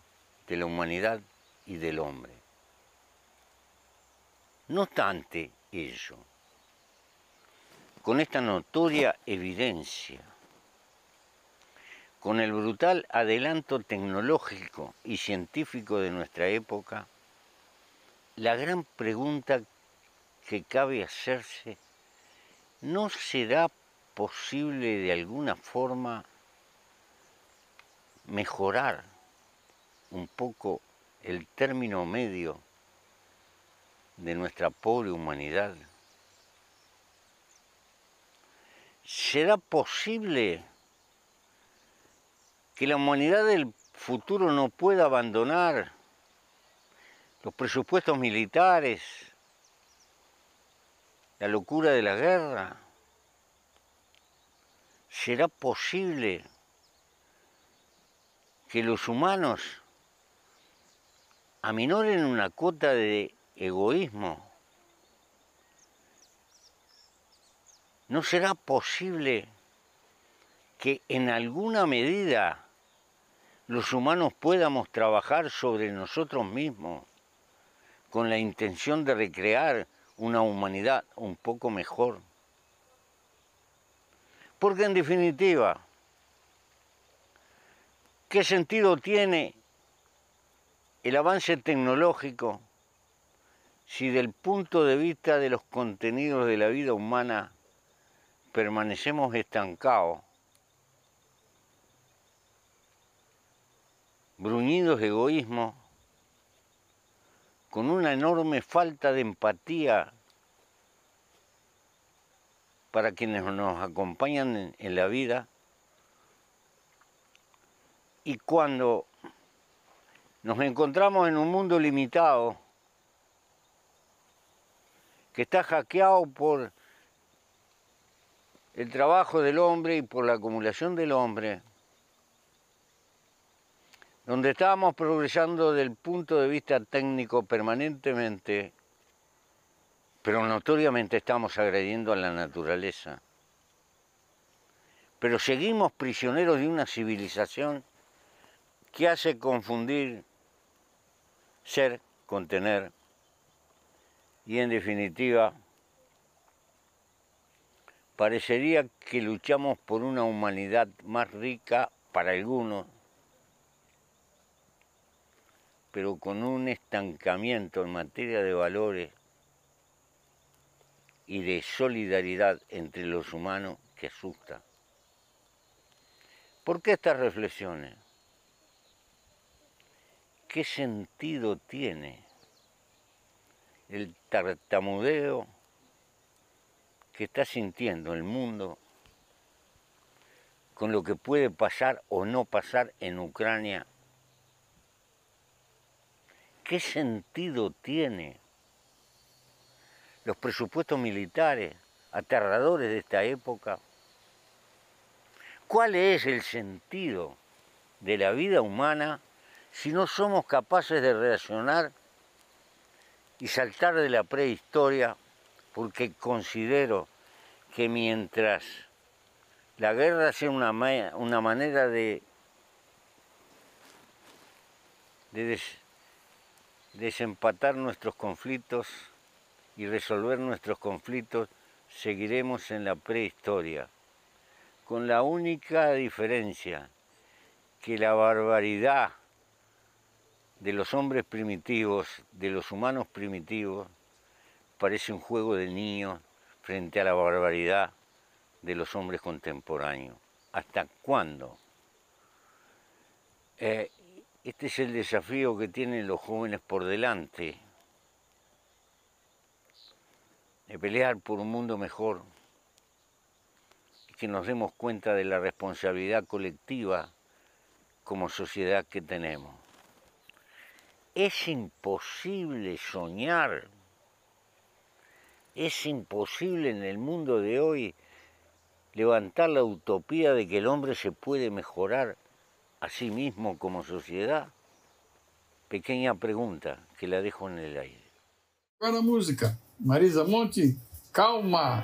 de la humanidad y del hombre. No obstante ello, con esta notoria evidencia, con el brutal adelanto tecnológico y científico de nuestra época, la gran pregunta que cabe hacerse, ¿no será posible de alguna forma mejorar un poco el término medio de nuestra pobre humanidad? ¿Será posible que la humanidad del futuro no pueda abandonar los presupuestos militares, la locura de la guerra? ¿Será posible que los humanos aminoren una cuota de egoísmo? ¿No será posible que en alguna medida los humanos podamos trabajar sobre nosotros mismos con la intención de recrear una humanidad un poco mejor. Porque en definitiva, ¿qué sentido tiene el avance tecnológico si del punto de vista de los contenidos de la vida humana permanecemos estancados bruñidos de egoísmo, con una enorme falta de empatía para quienes nos acompañan en, la vida. Y cuando nos encontramos en un mundo limitado, que está hackeado por el trabajo del hombre y por la acumulación del hombre, donde estábamos progresando del punto de vista técnico permanentemente, pero notoriamente estamos agrediendo a la naturaleza. Pero seguimos prisioneros de una civilización que hace confundir ser con tener y en definitiva parecería que luchamos por una humanidad más rica para algunos pero con un estancamiento en materia de valores y de solidaridad entre los humanos que asusta. ¿Por qué estas reflexiones? ¿Qué sentido tiene el tartamudeo que está sintiendo el mundo con lo que puede pasar o no pasar en Ucrania ¿Qué sentido tiene los presupuestos militares aterradores de esta época? ¿Cuál es el sentido de la vida humana si no somos capaces de reaccionar y saltar de la prehistoria? Porque considero que mientras la guerra sea una, manera de desempatar nuestros conflictos y resolver nuestros conflictos, seguiremos en la prehistoria, con la única diferencia que la barbaridad de los hombres primitivos, de los humanos primitivos, parece un juego de niños frente a la barbaridad de los hombres contemporáneos. ¿Hasta cuándo? Eh, este es el desafío que tienen los jóvenes por delante, de pelear por un mundo mejor y que nos demos cuenta de la responsabilidad colectiva como sociedad que tenemos. Es imposible soñar, es imposible en el mundo de hoy levantar la utopía de que el hombre se puede mejorar a sí mismo como sociedad. Pequeña pregunta que la dejo en el aire. Agora a música. Marisa Monte. Calma,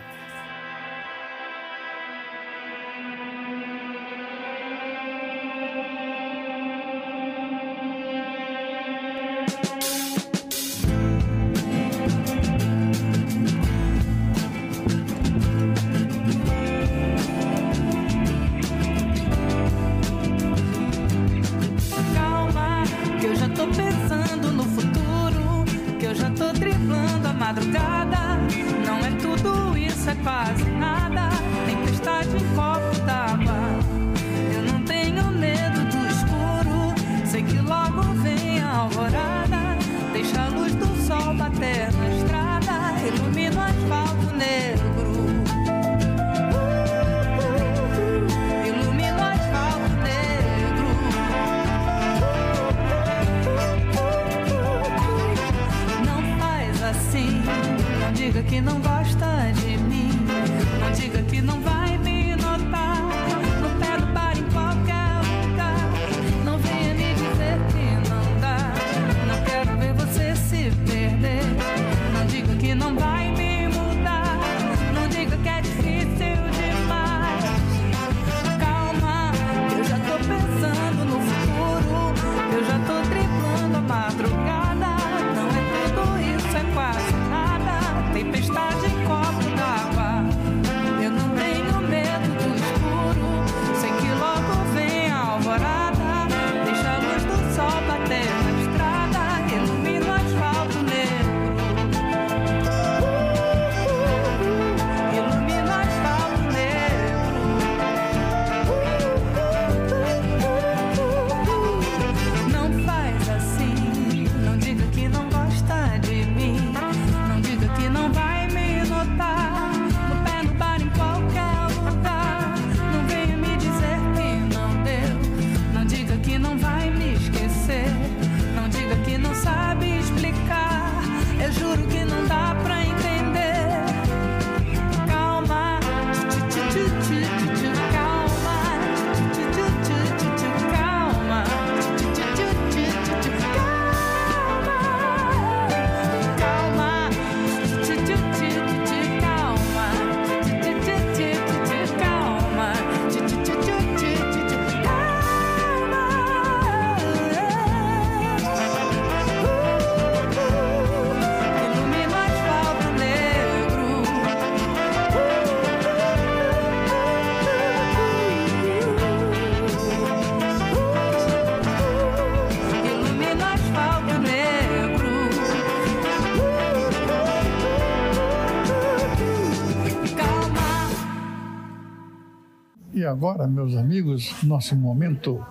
agora, meus amigos, nosso momento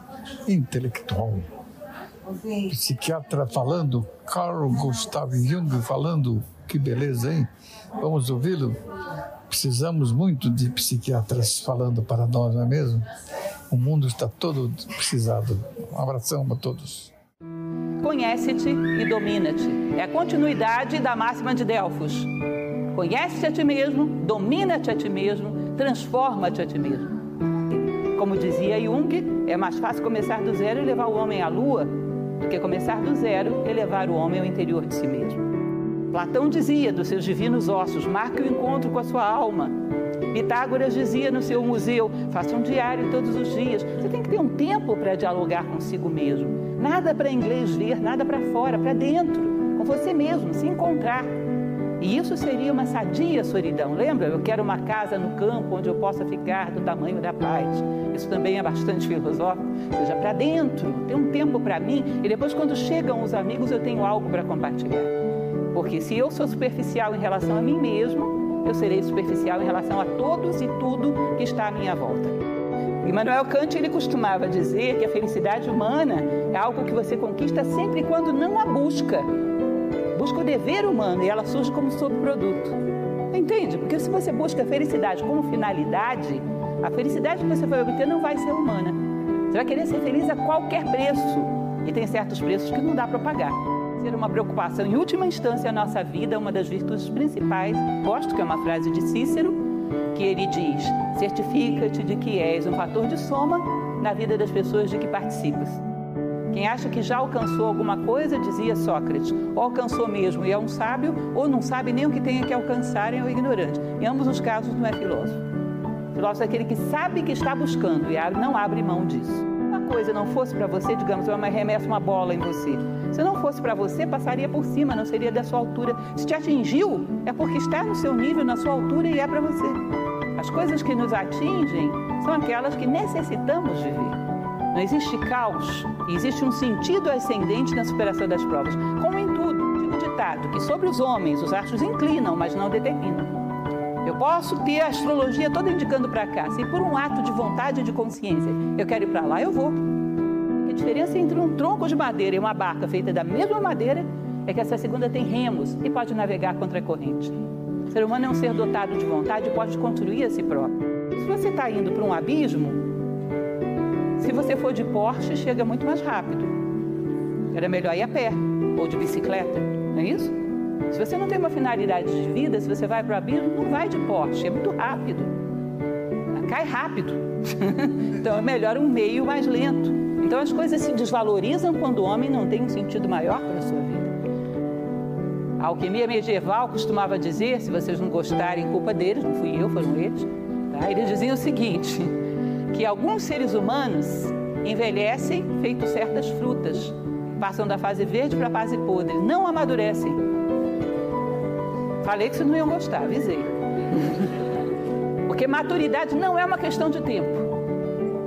intelectual. Psiquiatra falando, Carl Gustav Jung falando, que beleza, hein? Vamos ouvi-lo? Precisamos muito de psiquiatras falando para nós, não é mesmo? O mundo está todo precisado. Um abração a todos. Conhece-te e domina-te. É a continuidade da máxima de Delfos. Conhece-te a ti mesmo, domina-te a ti mesmo, transforma-te a ti mesmo. Como dizia Jung, é mais fácil começar do zero e levar o homem à lua do que começar do zero e levar o homem ao interior de si mesmo. Platão dizia dos seus divinos ossos: marque o encontro com a sua alma. Pitágoras dizia no seu museu: faça um diário todos os dias. Você tem que ter um tempo para dialogar consigo mesmo. Nada para inglês ver, nada para fora, para dentro, com você mesmo, se encontrar. E isso seria uma sadia solidão. Lembra? Eu quero uma casa no campo onde eu possa ficar do tamanho da paz. Isso também é bastante filosófico. Ou seja, para dentro, ter um tempo para mim e depois, quando chegam os amigos, eu tenho algo para compartilhar. Porque se eu sou superficial em relação a mim mesmo, eu serei superficial em relação a todos e tudo que está à minha volta. Immanuel Kant ele costumava dizer que a felicidade humana é algo que você conquista sempre quando não a busca. Busca o dever humano e ela surge como subproduto. Entende? Porque se você busca a felicidade como finalidade, a felicidade que você vai obter não vai ser humana. Você vai querer ser feliz a qualquer preço. E tem certos preços que não dá para pagar. Ser uma preocupação em última instância a nossa vida, uma das virtudes principais. Gosto que é uma frase de Cícero, que ele diz: certifica-te de que és um fator de soma na vida das pessoas de que participas. Quem acha que já alcançou alguma coisa, dizia Sócrates, ou alcançou mesmo e é um sábio, ou não sabe nem o que tem que alcançar e é um ignorante. Em ambos os casos, não é filósofo. Filósofo é aquele que sabe que está buscando e não abre mão disso. Uma coisa não fosse para você, digamos, eu arremesso uma bola em você. Se não fosse para você, passaria por cima, não seria da sua altura. Se te atingiu, é porque está no seu nível, na sua altura e é para você. As coisas que nos atingem são aquelas que necessitamos viver. Não existe caos, existe um sentido ascendente na superação das provas. Como em tudo, digo ditado que sobre os homens os astros inclinam, mas não determinam. Eu posso ter a astrologia toda indicando para cá. Se por um ato de vontade e de consciência eu quero ir para lá, eu vou. A diferença entre um tronco de madeira e uma barca feita da mesma madeira é que essa segunda tem remos e pode navegar contra a corrente. O ser humano é um ser dotado de vontade e pode construir a si próprio. Se você está indo para um abismo, se você for de Porsche, chega muito mais rápido. Era melhor ir a pé ou de bicicleta, não é isso? Se você não tem uma finalidade de vida, se você vai para o abismo, não vai de Porsche, é muito rápido. Cai rápido. (laughs) então é melhor um meio mais lento. Então as coisas se desvalorizam quando o homem não tem um sentido maior para a sua vida. A alquimia medieval costumava dizer, se vocês não gostarem, culpa deles, não fui eu, foram eles. Tá? Eles diziam o seguinte: que alguns seres humanos envelhecem feito certas frutas, passam da fase verde para a fase podre, não amadurecem. Falei que vocês não iam gostar, avisei. (laughs) Porque maturidade não é uma questão de tempo,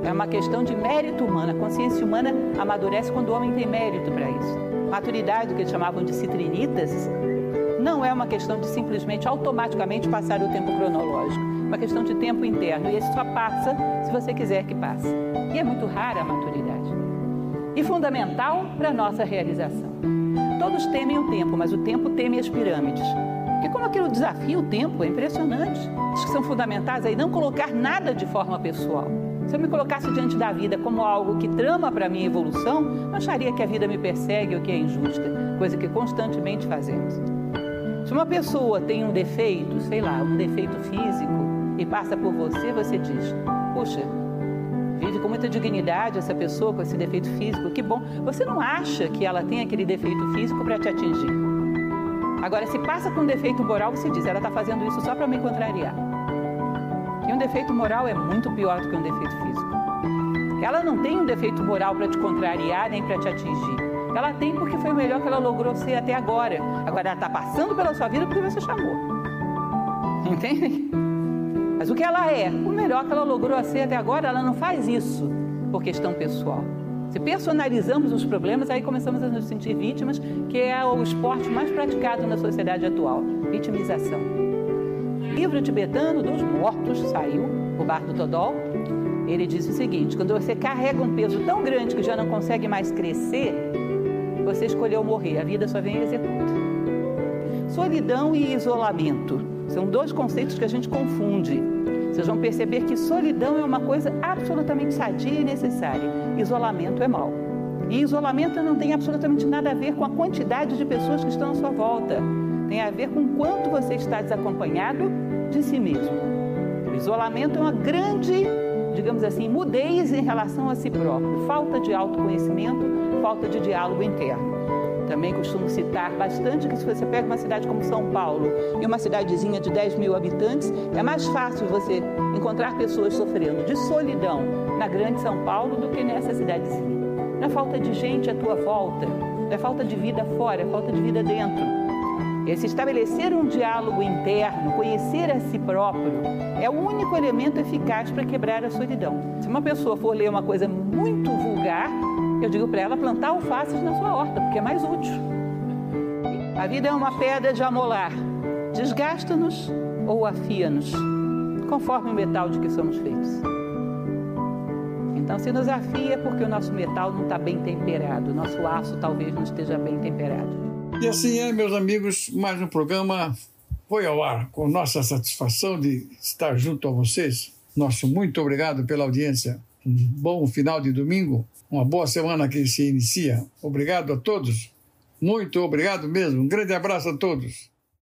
é uma questão de mérito humano. A consciência humana amadurece quando o homem tem mérito para isso. Maturidade, que eles chamavam de citrinitas, não é uma questão de simplesmente automaticamente passar o tempo cronológico, uma questão de tempo interno. E esse só passa se você quiser que passe. E é muito rara a maturidade. E fundamental para a nossa realização. Todos temem o tempo, mas o tempo teme as pirâmides. Porque como aquilo desafia o tempo, é impressionante. Os que são fundamentais aí não colocar nada de forma pessoal. Se eu me colocasse diante da vida como algo que trama para a minha evolução, eu acharia que a vida me persegue ou que é injusta, coisa que constantemente fazemos. Se uma pessoa tem um defeito, sei lá, um defeito físico, e passa por você, você diz: Puxa, vive com muita dignidade essa pessoa com esse defeito físico, que bom. Você não acha que ela tem aquele defeito físico para te atingir. Agora, se passa com um defeito moral, você diz: Ela está fazendo isso só para me contrariar. E um defeito moral é muito pior do que um defeito físico. Ela não tem um defeito moral para te contrariar nem para te atingir. Ela tem porque foi o melhor que ela logrou ser até agora. Agora ela está passando pela sua vida porque você chamou. Entende? Mas o que ela é, o melhor que ela logrou ser até agora, ela não faz isso por questão pessoal. Se personalizamos os problemas, aí começamos a nos sentir vítimas, que é o esporte mais praticado na sociedade atual vitimização. Livro tibetano dos mortos saiu, o Bardo Todol. Ele diz o seguinte: quando você carrega um peso tão grande que já não consegue mais crescer, você escolheu morrer, a vida só vem e executa. Solidão e isolamento são dois conceitos que a gente confunde. Vocês vão perceber que solidão é uma coisa absolutamente sadia e necessária. Isolamento é mal. E isolamento não tem absolutamente nada a ver com a quantidade de pessoas que estão à sua volta. Tem a ver com quanto você está desacompanhado de si mesmo. O isolamento é uma grande, digamos assim, mudez em relação a si próprio. Falta de autoconhecimento, falta de diálogo interno. Também costumo citar bastante que se você pega uma cidade como São Paulo e uma cidadezinha de 10 mil habitantes, é mais fácil você encontrar pessoas sofrendo de solidão na grande São Paulo do que nessa cidadezinha. Não é falta de gente à tua volta, não é falta de vida fora, é falta de vida dentro. Esse estabelecer um diálogo interno, conhecer a si próprio, é o único elemento eficaz para quebrar a solidão. Se uma pessoa for ler uma coisa muito vulgar, eu digo para ela plantar alfaces na sua horta, porque é mais útil. A vida é uma pedra de amolar, desgasta-nos ou afia-nos, conforme o metal de que somos feitos. Então, se nos afia é porque o nosso metal não está bem temperado, o nosso aço talvez não esteja bem temperado. E assim é, meus amigos, mais um programa foi ao ar com nossa satisfação de estar junto a vocês. Nosso muito obrigado pela audiência. Um bom final de domingo, uma boa semana que se inicia. Obrigado a todos. Muito obrigado mesmo. Um grande abraço a todos.